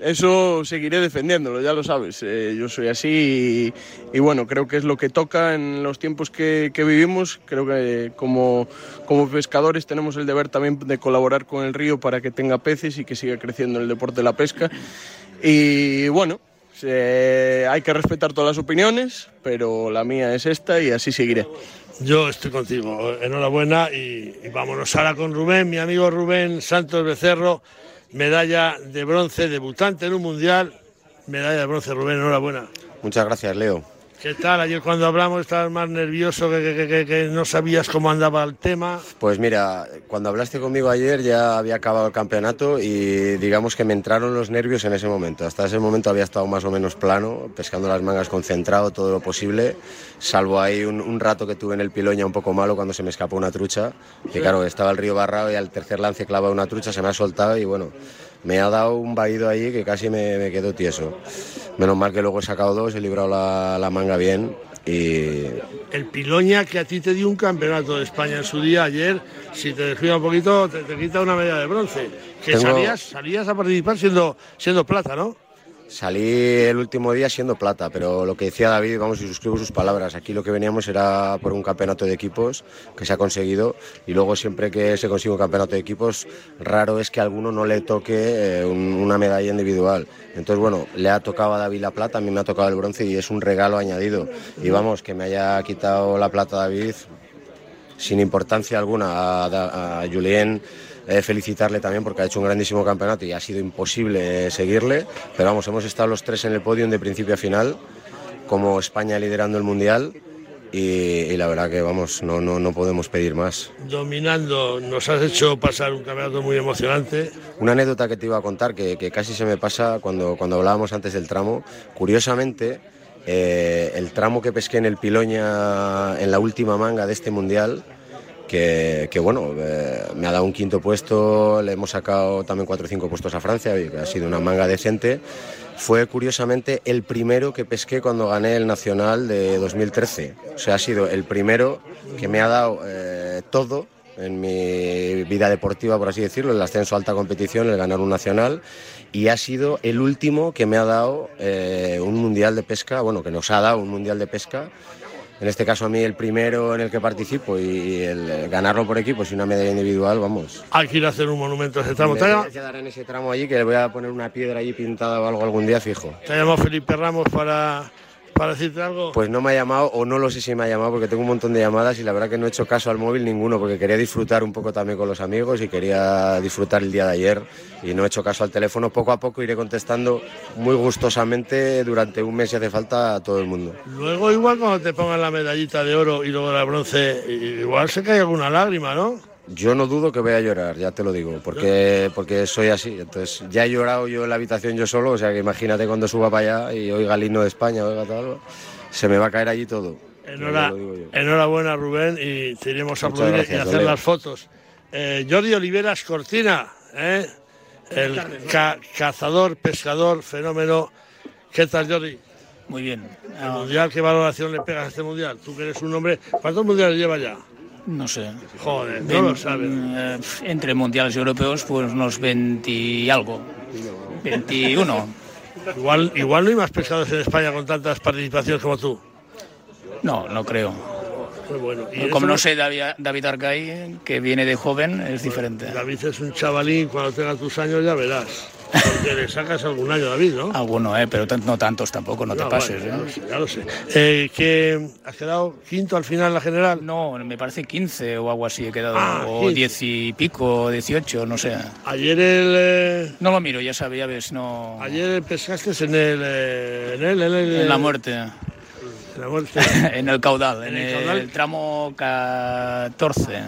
eso seguiré defendiéndolo, ya lo sabes. Eh, yo soy así y, bueno, creo que es lo que toca en los tiempos que, vivimos. Creo que como, como, pescadores tenemos el deber también de colaborar con el río para que tenga peces y que siga creciendo el deporte de la pesca. Y bueno, hay que respetar todas las opiniones, pero la mía es esta y así seguiré. Yo estoy contigo, enhorabuena y, y vámonos ahora con Rubén, mi amigo Rubén Santos Becerro medalla de bronce, debutante en un mundial, medalla de bronce, Rubén, enhorabuena. Muchas gracias, Leo. ¿Qué tal? Ayer cuando hablamos estabas más nervioso, que, que, que, que, no sabías cómo andaba el tema. Pues mira, cuando hablaste conmigo ayer ya había acabado el campeonato y digamos que me entraron los nervios en ese momento. Hasta ese momento había estado más o menos plano, pescando las mangas concentrado todo lo posible, salvo ahí un, un rato que tuve en el piloña un poco malo cuando se me escapó una trucha, que claro, estaba el río barrado y al tercer lance clavaba una trucha, se me ha soltado y bueno, me ha dado un vaído ahí que casi me, me quedo tieso. Menos mal que luego he sacado dos, he librado la, la, manga bien y... El Piloña que a ti te dio un campeonato de España en su día ayer, si te descuida un poquito te, te, quita una medalla de bronce. Que Tengo... salías, salías a participar siendo, siendo plata, ¿no? Salí el último día siendo plata, pero lo que decía David, vamos, y suscribo sus palabras, aquí lo que veníamos era por un campeonato de equipos que se ha conseguido y luego siempre que se consigue un campeonato de equipos, raro es que a alguno no le toque eh, un, una medalla individual. Entonces, bueno, le ha tocado a David la plata, a mí me ha tocado el bronce y es un regalo añadido. Y vamos, que me haya quitado la plata David sin importancia alguna a, a Julien eh, felicitarle también porque ha hecho un grandísimo campeonato y ha sido imposible seguirle, pero vamos, hemos estado los tres en el podio de principio a final, como España liderando el Mundial. Y, y, la verdad que vamos, no, no, no podemos pedir más. Dominando, nos has hecho pasar un campeonato muy emocionante. Una anécdota que te iba a contar que, que casi se me pasa cuando, cuando hablábamos antes del tramo. Curiosamente, eh, el tramo que pesqué en el Piloña en la última manga de este mundial, que, que bueno, eh, me ha dado un quinto puesto, le hemos sacado también cuatro o cinco puestos a Francia, y ha sido una manga decente. Fue curiosamente el primero que pesqué cuando gané el Nacional de 2013. O sea, ha sido el primero que me ha dado eh, todo en mi vida deportiva, por así decirlo, el ascenso a alta competición, el ganar un nacional, y ha sido el último que me ha dado eh, un mundial de pesca, bueno, que nos ha dado un mundial de pesca en este caso a mí el primero en el que participo y el ganarlo por equipos y una medalla individual, vamos. Hay que ir a hacer un monumento a ese tramo. Me voy a quedar en ese tramo allí que le voy a poner una piedra allí pintada o algo algún día fijo. ¿Te ha llamado Felipe Ramos para, para decirte algo? Pues no me ha llamado o no lo sé si me ha llamado porque tengo un montón de llamadas y la verdad que no he hecho caso al móvil ninguno porque quería disfrutar un poco también con los amigos y quería disfrutar el día de ayer y no he hecho caso al teléfono. Poco a poco iré contestando muy gustosamente durante un mes si hace falta a todo el mundo. Luego igual cuando te pongan la medallita de oro y luego la bronce, igual se cae alguna lágrima, ¿no? Yo no dudo que voy a llorar, ya te lo digo, porque, porque soy así. Entonces, ya he llorado yo en la habitación yo solo, o sea que imagínate cuando suba para allá y oiga el himno de España, oiga tal, se me va a caer allí todo. Enhora, enhorabuena, Rubén, y te iremos a aplaudir y hacer las fotos. Eh, Jordi Oliveras Cortina, ¿eh? el ca cazador, pescador, fenómeno. ¿Qué tal, Jordi? Muy bien. ¿El mundial qué valoración le pegas a este mundial? Tú que eres un hombre. ¿Cuántos mundiales lleva ya? No sé. Joder, no lo sabes. Eh, entre mundiales europeos, pues unos 20 y algo. 21. Igual, igual no hay más pescadores en España con tantas participaciones como tú. No, no creo. Muy bueno. ¿Y como no sé, David, David Arcay, que viene de joven, es diferente. David es un chavalín, cuando tenga tus años ya verás. Porque le sacas algún año, David, ¿no? Alguno, ¿eh? pero no tantos tampoco, no, te pases. vale, ya ¿eh? lo sé, ya lo sé. Eh, ¿que ¿Has quedado quinto al final en la general? No, me parece 15 o algo así he quedado, Ah, o 15. 10 y pico, 18, no sé. Ayer el... eh, No lo miro, ya sabes, ya ves, no... Ayer pescaste en el... en el... En, el- En la muerte. en la muerte. en el caudal, en, el el, caudal. tramo 14.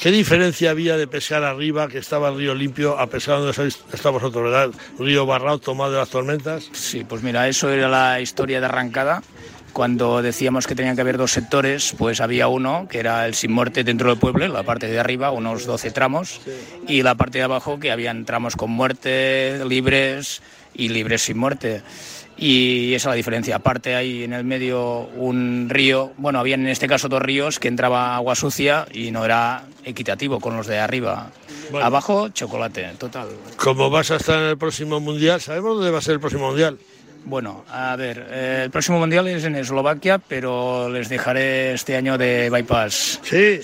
¿Qué diferencia había de pescar arriba, que estaba el río limpio, a pesar de donde está vosotros, verdad? Río barrado, tomado de las tormentas. Sí, pues mira, eso era la historia de arrancada. Cuando decíamos que tenían que haber dos sectores, pues había uno que era el sin muerte dentro del pueblo, la parte de arriba, unos 12 tramos, y la parte de abajo que habían tramos con muerte, libres y libres sin muerte. Y esa es la diferencia. Aparte hay en el medio un río, bueno, había en este caso dos ríos que entraba agua sucia y no era equitativo con los de arriba. Bueno. Abajo, chocolate, total. Como vas a estar en el próximo mundial, ¿sabemos dónde va a ser el próximo mundial? Bueno, a ver, eh, el próximo mundial es en Eslovaquia, pero les dejaré este año de bypass. Sí.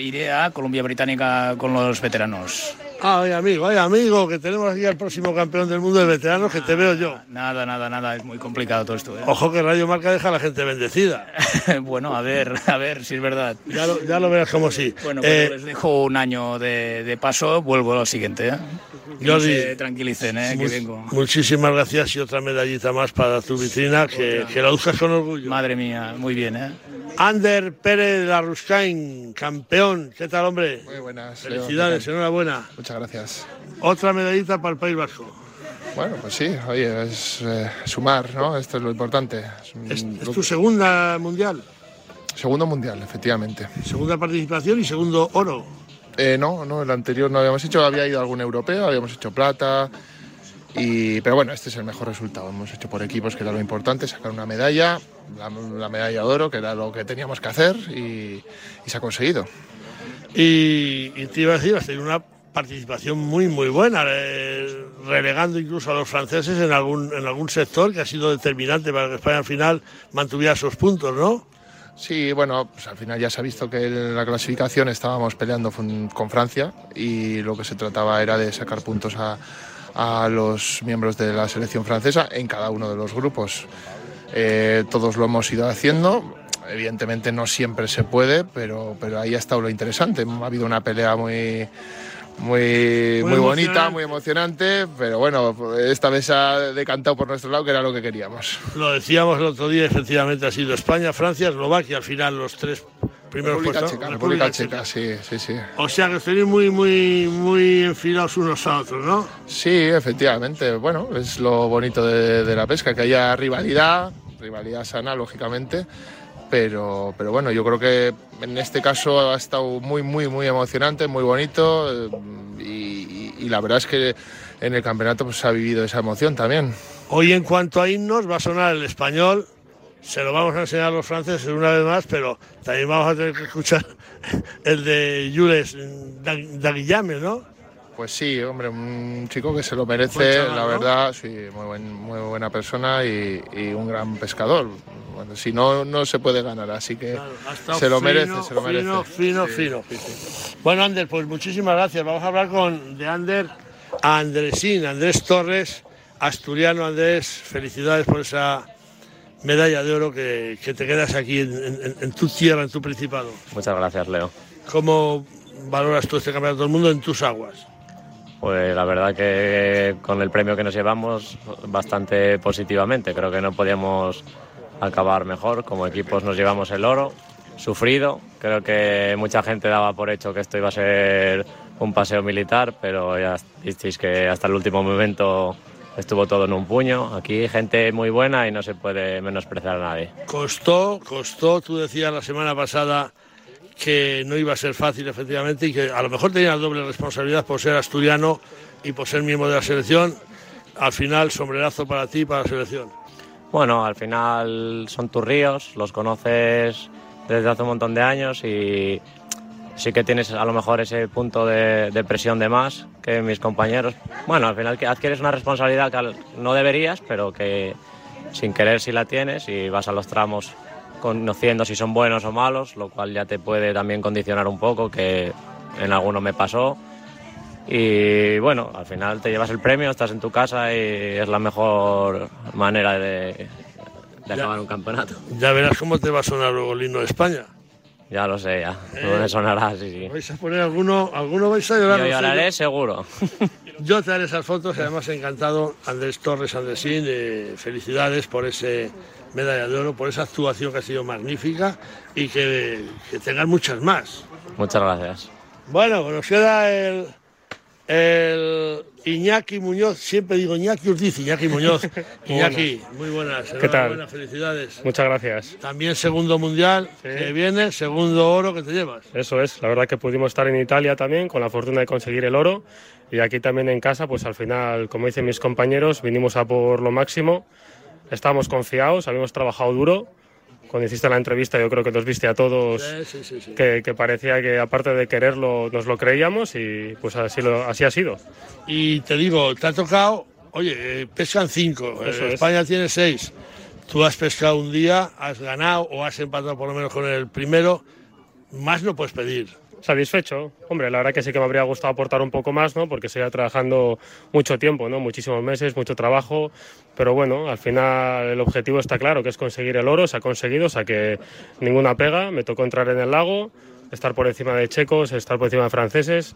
iré a Columbia Británica con los veteranos. Ay, amigo, ay, amigo, que tenemos aquí al próximo campeón del mundo de veteranos que te veo yo. Nada, nada, nada, es muy complicado todo esto. ¿eh? Ojo que Radio Marca deja a la gente bendecida. bueno, a ver, a ver si es verdad. Ya lo, ya lo verás como sí. Bueno, Eh, cuando les dejo un año de, de paso, vuelvo al siguiente. ¿eh? Que Jordi, no se tranquilicen, ¿eh? que vengo. Muchísimas gracias y otra medallita más para tu vitrina, que, que la usas con orgullo. Madre mía, muy bien, ¿eh? Ander Pérez Larruscain, campeón. ¿Qué tal, hombre? Muy buenas. Felicidades, enhorabuena. Muchas gracias. Otra medallita para el País Vasco. Bueno, pues sí, oye, es eh, sumar, ¿no? Esto es lo importante. Es tu segunda mundial, Segundo mundial, efectivamente. segunda participación y segundo oro. Eh, no, no, el anterior no habíamos hecho, había ido algún europeo, habíamos hecho plata. Y, pero bueno, este es el mejor resultado. Hemos hecho por equipos, que era lo importante, sacar una medalla, la, la medalla de oro, que era lo que teníamos que hacer, y, y se ha conseguido. Y, y te iba a decir, has tenido una participación muy, muy buena, eh, relegando incluso a los franceses en algún, en algún sector que ha sido determinante para que España al final mantuviera esos puntos, ¿no? Sí, bueno, pues al final ya se ha visto que en la clasificación estábamos peleando con Francia y lo que se trataba era de sacar puntos a, a los miembros de la selección francesa en cada uno de los grupos. Eh, todos lo hemos ido haciendo. Evidentemente no siempre se puede, pero, pero ahí ha estado lo interesante. Ha habido una pelea muy, muy, Muy muy, bonita, muy emocionante, pero bueno, esta vez ha decantado por nuestro lado, que era lo que queríamos. Lo decíamos el otro día, efectivamente ha sido España, Francia, Eslovaquia, al final los tres primeros República puestos. Checa, República Checa, sí, sí, sí. O sea que estáis muy, muy, muy enfilados unos a otros, ¿no? Sí, efectivamente. Bueno, es lo bonito de, de la pesca, que haya rivalidad, rivalidad sana, lógicamente. Pero, pero bueno, yo creo que en este caso ha estado muy, muy, muy emocionante, muy bonito. eh, Y, y- y la verdad es que en el campeonato pues, se ha vivido esa emoción también. Hoy en cuanto a himnos va a sonar el español, se lo vamos a enseñar a los franceses una vez más, pero también vamos a tener que escuchar el de Jules Daguillame, ¿no? Pues sí, hombre, un chico que se lo merece, chaval, la ¿no? verdad, sí, muy, buen- muy buena persona y, y un gran pescador. Bueno, si no, no se puede ganar, así que se lo fino, merece, se lo merece. Fino, fino, Sí. fino. Bueno, Ander, pues muchísimas gracias. Vamos a hablar con de Ander a Andresín, Andrés Torres, asturiano. Andrés, felicidades por esa medalla de oro que, que te quedas aquí en, en- en tu tierra, en tu principado. Muchas gracias, Leo. ¿Cómo valoras tú este campeonato del mundo en tus aguas? Pues la verdad que con el premio que nos llevamos bastante positivamente. Creo que no podíamos acabar mejor. Como equipos nos llevamos el oro, sufrido. Creo que mucha gente daba por hecho que esto iba a ser un paseo militar, pero ya visteis que hasta el último momento estuvo todo en un puño. Aquí gente muy buena y no se puede menospreciar a nadie. Costó, costó, tú decías la semana pasada que no iba a ser fácil efectivamente y que a lo mejor tenías doble responsabilidad por ser asturiano y por ser miembro de la selección. Al final, sombrerazo para ti y para la selección. Bueno, al final son tus ríos, los conoces desde hace un montón de años y sí que tienes a lo mejor ese punto de, de presión de más que mis compañeros. Bueno, al final adquieres una responsabilidad que no deberías, pero que sin querer sí la tienes y vas a los tramos conociendo si son buenos o malos, lo cual ya te puede también condicionar un poco, que en alguno me pasó. Y bueno, al final te llevas el premio, estás en tu casa y es la mejor manera de, de acabar un campeonato. Ya verás cómo te va a sonar luego el himno de España. Ya lo sé, ya. No me sonará, sí, sí. ¿Vais a poner alguno? ¿Alguno vais a llorar? Yo lloraré seguro. Yo te haré esas fotos y además encantado, Andrés Torres Andresín, eh, felicidades por ese medalla de oro, por esa actuación que ha sido magnífica y que, que tengan muchas más. Muchas gracias. Bueno, nos queda el, el Iñaki Muñoz, siempre digo Iñaki Urdiz, Iñaki Muñoz. Iñaki, muy buenas, ¿Qué tal? enhorabuena, felicidades. Muchas gracias. También segundo mundial que viene, segundo oro que te llevas. Eso es, la verdad que pudimos estar en Italia también con la fortuna de conseguir el oro y aquí también en casa, pues al final, como dicen mis compañeros, vinimos a por lo máximo, estábamos confiados, habíamos trabajado duro. Cuando hiciste la entrevista yo creo que nos viste a todos Sí, sí, sí, sí. que, que parecía que aparte de quererlo nos lo creíamos y pues así, lo, así ha sido. Y te digo, te ha tocado, oye, eh, pescan cinco, eh, es. España tiene seis. Tú has pescado un día, has ganado o has empatado por lo menos con el primero, más no puedes pedir. Satisfecho, hombre, la verdad que sí que me habría gustado aportar un poco más, ¿no? Porque seguía trabajando mucho tiempo, ¿no? Muchísimos meses, mucho trabajo, pero bueno, al final el objetivo está claro, que es conseguir el oro, se ha conseguido, o sea que ninguna pega, me tocó entrar en el lago, estar por encima de checos, estar por encima de franceses,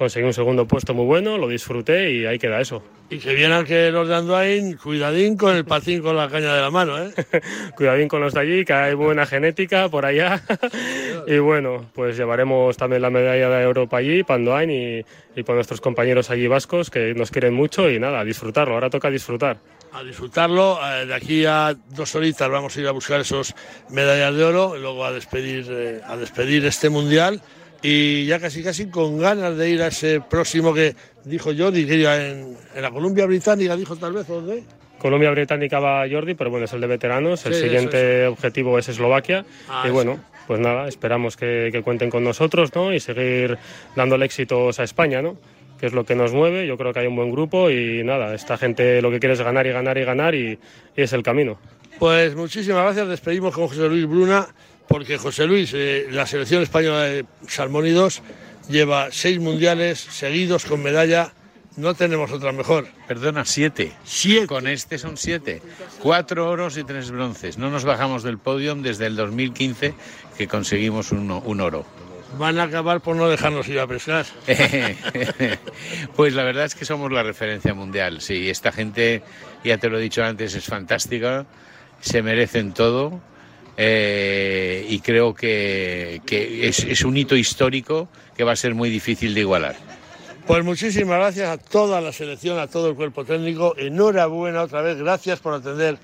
conseguí un segundo puesto muy bueno, lo disfruté y ahí queda eso. Y que vienen que los de Andoain, cuidadín con el patín con la caña de la mano, ¿eh? Cuidadín con los de allí, que hay buena genética por allá. y bueno, pues llevaremos también la medalla de Europa allí, Pandoain, y, y con nuestros compañeros allí vascos que nos quieren mucho y nada, a disfrutarlo. Ahora toca disfrutar. a disfrutarlo. Eh, de aquí a dos horitas vamos a ir a buscar esos medallas de oro, y luego a despedir, eh, a despedir este mundial y ya casi casi con ganas de ir a ese próximo que dijo yo, diría en, en la Columbia Británica, dijo tal vez, ¿o dónde? Colombia Británica va Jordi, pero bueno, es el de veteranos. El siguiente objetivo es Eslovaquia. Ah, y bueno, pues nada, esperamos que, que cuenten con nosotros ¿no? y seguir dándole éxitos a España, ¿no? que es lo que nos mueve. Yo creo que hay un buen grupo y nada, esta gente lo que quiere es ganar y ganar y ganar y, y es el camino. Pues muchísimas gracias. Despedimos con José Luis Bruna, porque José Luis, eh, la selección española de Salmónidos, lleva seis mundiales seguidos con medalla. No tenemos otra mejor. Perdona, siete. Siete. Con este son siete. Cuatro oros y tres bronces. No nos bajamos del podium desde el 2015 que conseguimos un, un oro. Van a acabar por no dejarnos ir a pescar. Pues la verdad es que somos la referencia mundial. Sí, esta gente, ya te lo he dicho antes, es fantástica. Se merecen todo. Eh, y creo que, que es, es un hito histórico que va a ser muy difícil de igualar. Pues muchísimas gracias a toda la selección, a todo el cuerpo técnico. Enhorabuena otra vez. Gracias por atender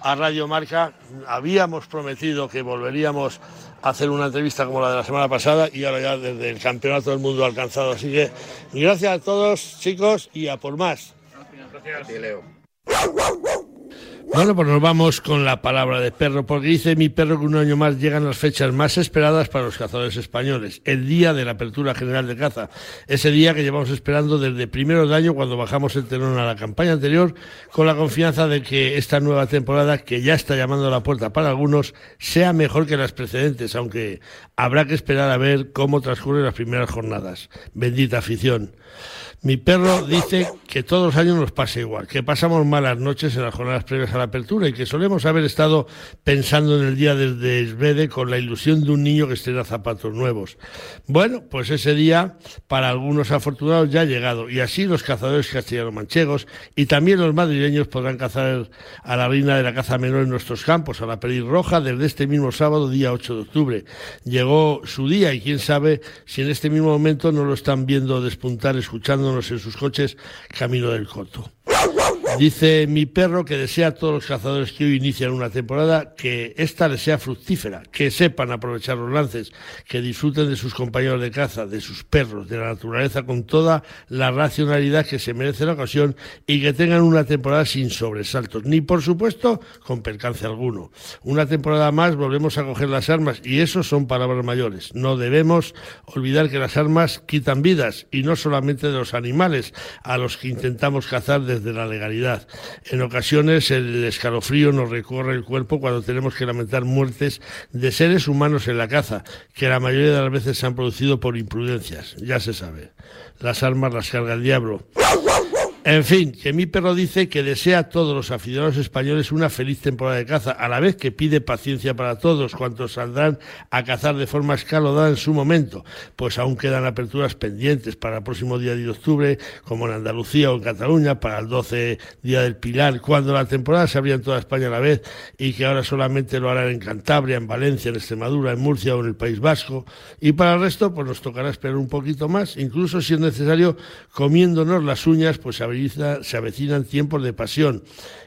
a Radio Marca. Habíamos prometido que volveríamos a hacer una entrevista como la de la semana pasada y ahora ya desde el Campeonato del Mundo alcanzado. Así que gracias a todos, chicos, y a por más. Bueno, pues nos vamos con la palabra de perro, porque dice mi perro que un año más llegan las fechas más esperadas para los cazadores españoles, el día de la apertura general de caza, ese día que llevamos esperando desde primero de año cuando bajamos el telón a la campaña anterior, con la confianza de que esta nueva temporada, que ya está llamando a la puerta para algunos, sea mejor que las precedentes, aunque habrá que esperar a ver cómo transcurren las primeras jornadas. Bendita afición. Mi perro dice que todos los años nos pasa igual, que pasamos malas noches en las jornadas previas a la apertura y que solemos haber estado pensando en el día del desvede con la ilusión de un niño que estrena zapatos nuevos. Bueno, pues ese día para algunos afortunados ya ha llegado y así los cazadores castellano-manchegos y también los madrileños podrán cazar a la reina de la caza menor en nuestros campos, a la perdiz roja, desde este mismo sábado, día 8 de octubre. Llegó su día y quién sabe si en este mismo momento no lo están viendo despuntar escuchándonos en sus coches camino del coto. Dice mi perro que desea a todos los cazadores que hoy inician una temporada que ésta les sea fructífera, que sepan aprovechar los lances, que disfruten de sus compañeros de caza, de sus perros, de la naturaleza con toda la racionalidad que se merece la ocasión y que tengan una temporada sin sobresaltos, ni por supuesto con percance alguno. Una temporada más volvemos a coger las armas y eso son palabras mayores. No debemos olvidar que las armas quitan vidas y no solamente de los animales a los que intentamos cazar desde la legalidad En ocasiones el escalofrío nos recorre el cuerpo cuando tenemos que lamentar muertes de seres humanos en la caza, que la mayoría de las veces se han producido por imprudencias, ya se sabe. Las armas las carga el diablo. En fin, que mi perro dice que desea a todos los aficionados españoles una feliz temporada de caza, a la vez que pide paciencia para todos cuantos saldrán a cazar de forma escalonada en su momento, pues aún quedan aperturas pendientes para el próximo día de octubre, como en Andalucía o en Cataluña, para el 12 día del Pilar, cuando la temporada se abría en toda España a la vez y que ahora solamente lo harán en Cantabria, en Valencia, en Extremadura, en Murcia o en el País Vasco. Y para el resto, pues nos tocará esperar un poquito más, incluso si es necesario comiéndonos las uñas, pues a se avecinan tiempos de pasión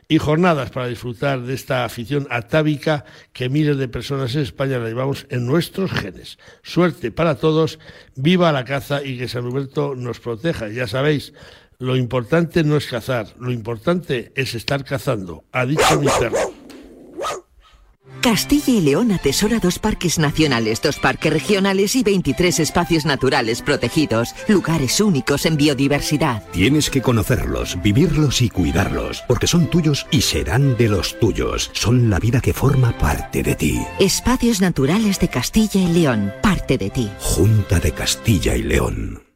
y jornadas para disfrutar de esta afición atávica que miles de personas en España la llevamos en nuestros genes. Suerte para todos, viva la caza y que San Huberto nos proteja. Ya sabéis, lo importante no es cazar, lo importante es estar cazando, ha dicho mi perro. Castilla y León atesora dos parques nacionales, dos parques regionales y 23 espacios naturales protegidos, lugares únicos en biodiversidad. Tienes que conocerlos, vivirlos y cuidarlos, porque son tuyos y serán de los tuyos. Son la vida que forma parte de ti. Espacios naturales de Castilla y León, parte de ti. Junta de Castilla y León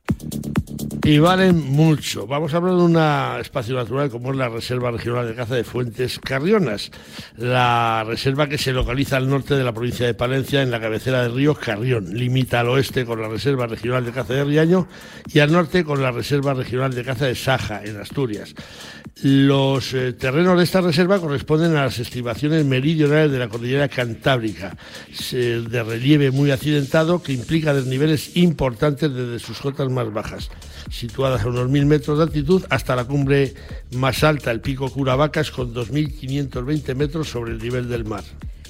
y valen mucho. Vamos a hablar de un espacio natural como es la Reserva Regional de Caza de Fuentes Carrionas, la reserva que se localiza al norte de la provincia de Palencia, en la cabecera del río Carrión. Limita al oeste con la Reserva Regional de Caza de Riaño y al norte con la Reserva Regional de Caza de Saja, en Asturias. Los eh, terrenos de esta reserva corresponden a las estribaciones meridionales de la cordillera cantábrica, de relieve muy accidentado que implica desniveles importantes desde sus cotas más bajas situadas a unos mil metros de altitud, hasta la cumbre más alta, el pico Curavacas, con 2.520 metros sobre el nivel del mar.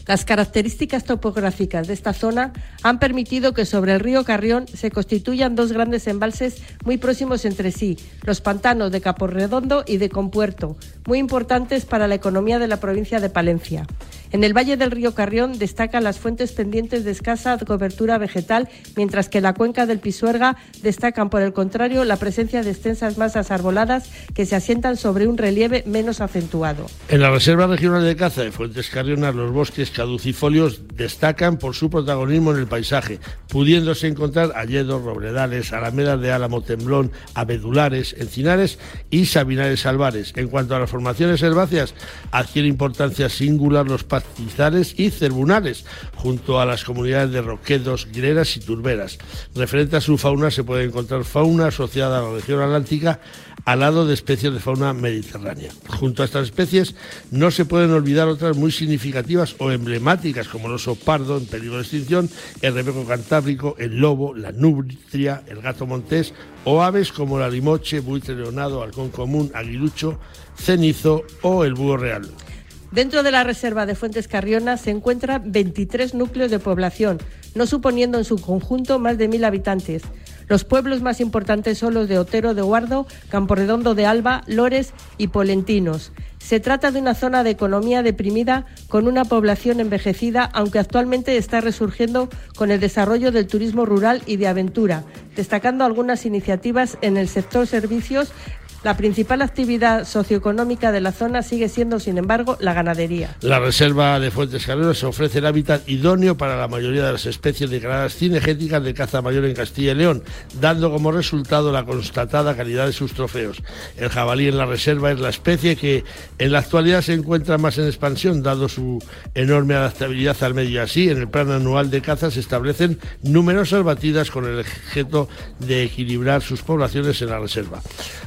Las características topográficas de esta zona han permitido que sobre el río Carrión se constituyan dos grandes embalses muy próximos entre sí, los pantanos de Caporredondo y de Compuerto, muy importantes para la economía de la provincia de Palencia. En el valle del río Carrión destacan las fuentes pendientes de escasa cobertura vegetal, mientras que en la cuenca del Pisuerga destacan, por el contrario, la presencia de extensas masas arboladas que se asientan sobre un relieve menos acentuado. En la Reserva Regional de Caza de Fuentes Carrionas, los bosques caducifolios destacan por su protagonismo en el paisaje, pudiéndose encontrar alledos, robledales, alamedas de álamo temblón, abedulares, encinares y sabinares salvares. En cuanto a las formaciones herbáceas, adquiere importancia singular los pastizales y cerbunales, junto a las comunidades de roquedos, greras y turberas. Referente a su fauna, se puede encontrar fauna asociada a la región atlántica al lado de especies de fauna mediterránea. Junto a estas especies no se pueden olvidar otras muy significativas o emblemáticas como el oso pardo en peligro de extinción, el rebeco cantábrico, el lobo, la nutria, el gato montés o aves como la limoche, buitre leonado, halcón común, aguilucho, cenizo o el búho real. Dentro de la reserva de Fuentes Carrionas se encuentran 23 núcleos de población, no suponiendo en su conjunto más de mil habitantes. Los pueblos más importantes son los de Otero de Guardo, Camporredondo de Alba, Lores y Polentinos. Se trata de una zona de economía deprimida con una población envejecida, aunque actualmente está resurgiendo con el desarrollo del turismo rural y de aventura, destacando algunas iniciativas en el sector servicios la principal actividad socioeconómica de la zona sigue siendo, sin embargo, la ganadería. La reserva de Fuentes Carreras ofrece el hábitat idóneo para la mayoría de las especies declaradas cinegéticas de caza mayor en Castilla y León, dando como resultado la constatada calidad de sus trofeos. El jabalí en la reserva es la especie que en la actualidad se encuentra más en expansión, dado su enorme adaptabilidad al medio. Así, en el plan anual de caza se establecen numerosas batidas con el objeto de equilibrar sus poblaciones en la reserva.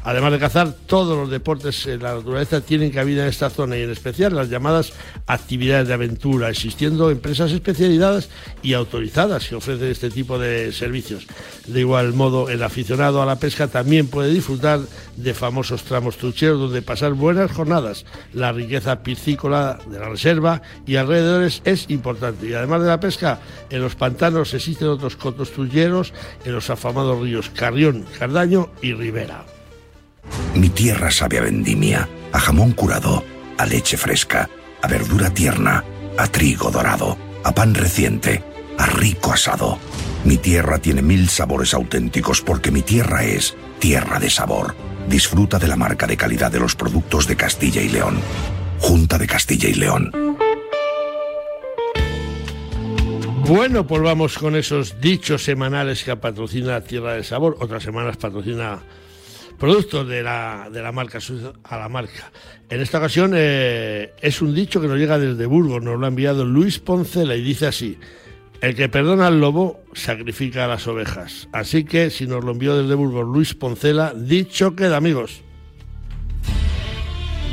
Además de cazar, todos los deportes en la naturaleza tienen cabida en esta zona y en especial las llamadas actividades de aventura, existiendo empresas especializadas y autorizadas que ofrecen este tipo de servicios. De igual modo, el aficionado a la pesca también puede disfrutar de famosos tramos trucheros donde pasar buenas jornadas. La riqueza piscícola de la reserva y alrededores es importante. Y además de la pesca, en los pantanos existen otros cotos trucheros en los afamados ríos Carrión, Cardaño y Rivera. Mi tierra sabe a vendimia, a jamón curado, a leche fresca, a verdura tierna, a trigo dorado, a pan reciente, a rico asado. Mi tierra tiene mil sabores auténticos porque mi tierra es tierra de sabor Disfruta de la marca de calidad de los productos de Castilla y León. Junta de Castilla y León. Bueno, pues vamos con esos dichos semanales que patrocina Tierra del Sabor. Otras semanas patrocina productos de la, de la marca a la marca. En esta ocasión eh, es un dicho que nos llega desde Burgos, nos lo ha enviado Luis Poncela y dice así. El que perdona al lobo sacrifica a las ovejas. Así que si nos lo envió desde Burgos Luis Poncela, dicho queda, amigos.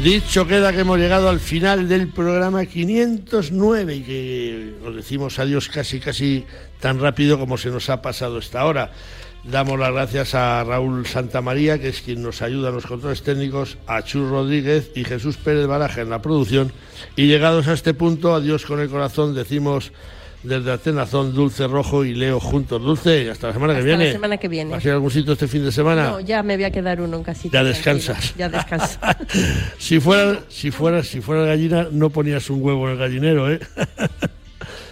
Dicho queda que hemos llegado al final del programa 509 y que nos decimos adiós casi casi tan rápido como se nos ha pasado esta hora. Damos las gracias a Raúl Santamaría, que es quien nos ayuda en los controles técnicos, a Chus Rodríguez y Jesús Pérez Baraja en la producción. Y llegados a este punto, adiós con el corazón, decimos desde Atenazón, Dulce Rojo y Leo juntos. Dulce, hasta la semana que Hasta viene. la semana que viene. ¿Vas a ir a algún sitio este fin de semana? No, ya me voy a quedar uno en casita. Ya descansas. Ya descanso. Si fuera, si fuera, si fuera gallina, no ponías un huevo en el gallinero, ¿eh?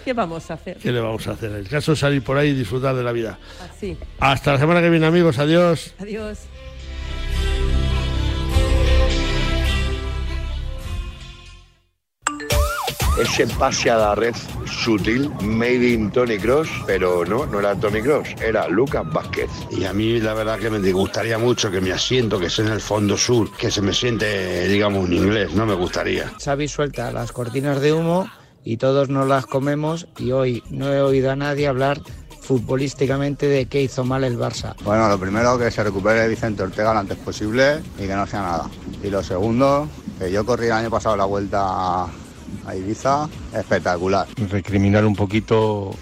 ¿Qué vamos a hacer? ¿Qué le vamos a hacer? El caso es salir por ahí y disfrutar de la vida. Así. Hasta la semana que viene, amigos. Adiós. Adiós. ese pase a la red sutil, made in Tony Cross, pero no, no era Tony Cross, era Lucas Vázquez. Y a mí la verdad que me gustaría mucho que mi asiento, que es en el fondo sur, que se me siente, digamos, un inglés, no me gustaría. Xavi suelta las cortinas de humo y todos nos las comemos y hoy no he oído a nadie hablar futbolísticamente de qué hizo mal el Barça. Bueno, lo primero que se recupere Vicente Ortega lo antes posible y que no sea nada. Y lo segundo, que yo corrí el año pasado la vuelta a Ibiza, espectacular. recriminar un poquito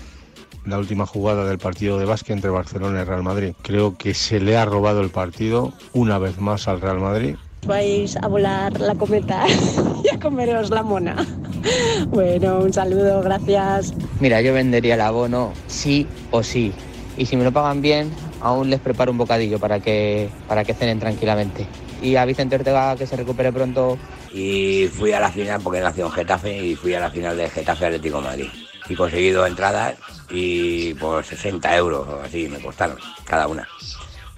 la última jugada del partido de básquet entre Barcelona y Real Madrid. Creo que se le ha robado el partido una vez más al Real Madrid. vais a volar la cometa y a comeros la mona. Bueno, un saludo, gracias. Mira, yo vendería el abono sí o sí. Y si me lo pagan bien, aún les preparo un bocadillo para que, para que cenen tranquilamente. Y a Vicente Ortega que se recupere pronto. y fui a la final porque nació en Getafe y fui a la final de Getafe Atlético Madrid. Y conseguí dos entradas y por 60 euros o así me costaron cada una.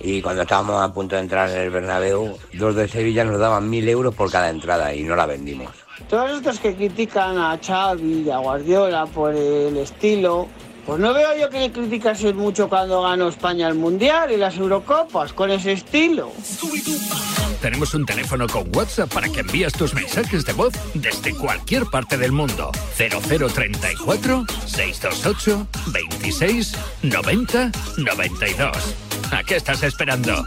Y cuando estábamos a punto de entrar en el Bernabéu, dos de Sevilla nos daban mil euros por cada entrada y no la vendimos. Todos estos que critican a Xavi y a Guardiola por el estilo, pues no veo yo que le criticasen mucho cuando ganó España el Mundial y las Eurocopas con ese estilo. Tenemos un teléfono con WhatsApp para que envíes tus mensajes de voz desde cualquier parte del mundo. 0034 628 26 90 92. ¿A qué estás esperando?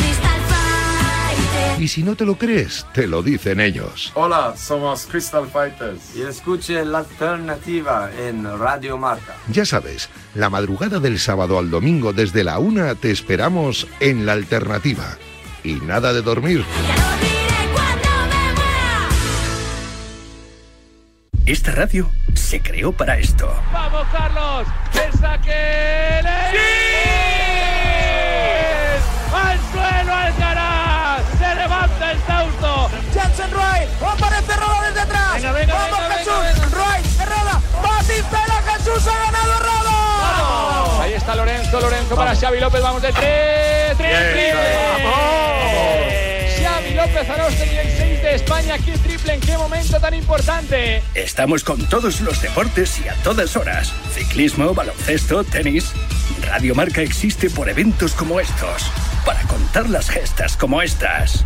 Y si no te lo crees, te lo dicen ellos. Hola, somos Crystal Fighters. Y escuche la alternativa en Radio Marca. Ya sabes, la madrugada del sábado al domingo desde la una te esperamos en La Alternativa. Y nada de dormir. Esta radio se creó para esto. ¡Vamos, Carlos! ¡El saque! ¡Al Jansen Roy, aparece Roda desde atrás. Venga, venga, Vamos venga, Jesús. Roy, Herrera, Batistela, Jesús ha ganado Roda. Ahí está Lorenzo, Lorenzo para Xavi López, vamos de tres, tres, triple. Xavi López Aroste y el 6 de España, qué triple, en qué momento tan importante. Estamos con todos los deportes y a todas horas. Ciclismo, baloncesto, tenis. Radio Marca existe por eventos como estos. Para contar las gestas como estas.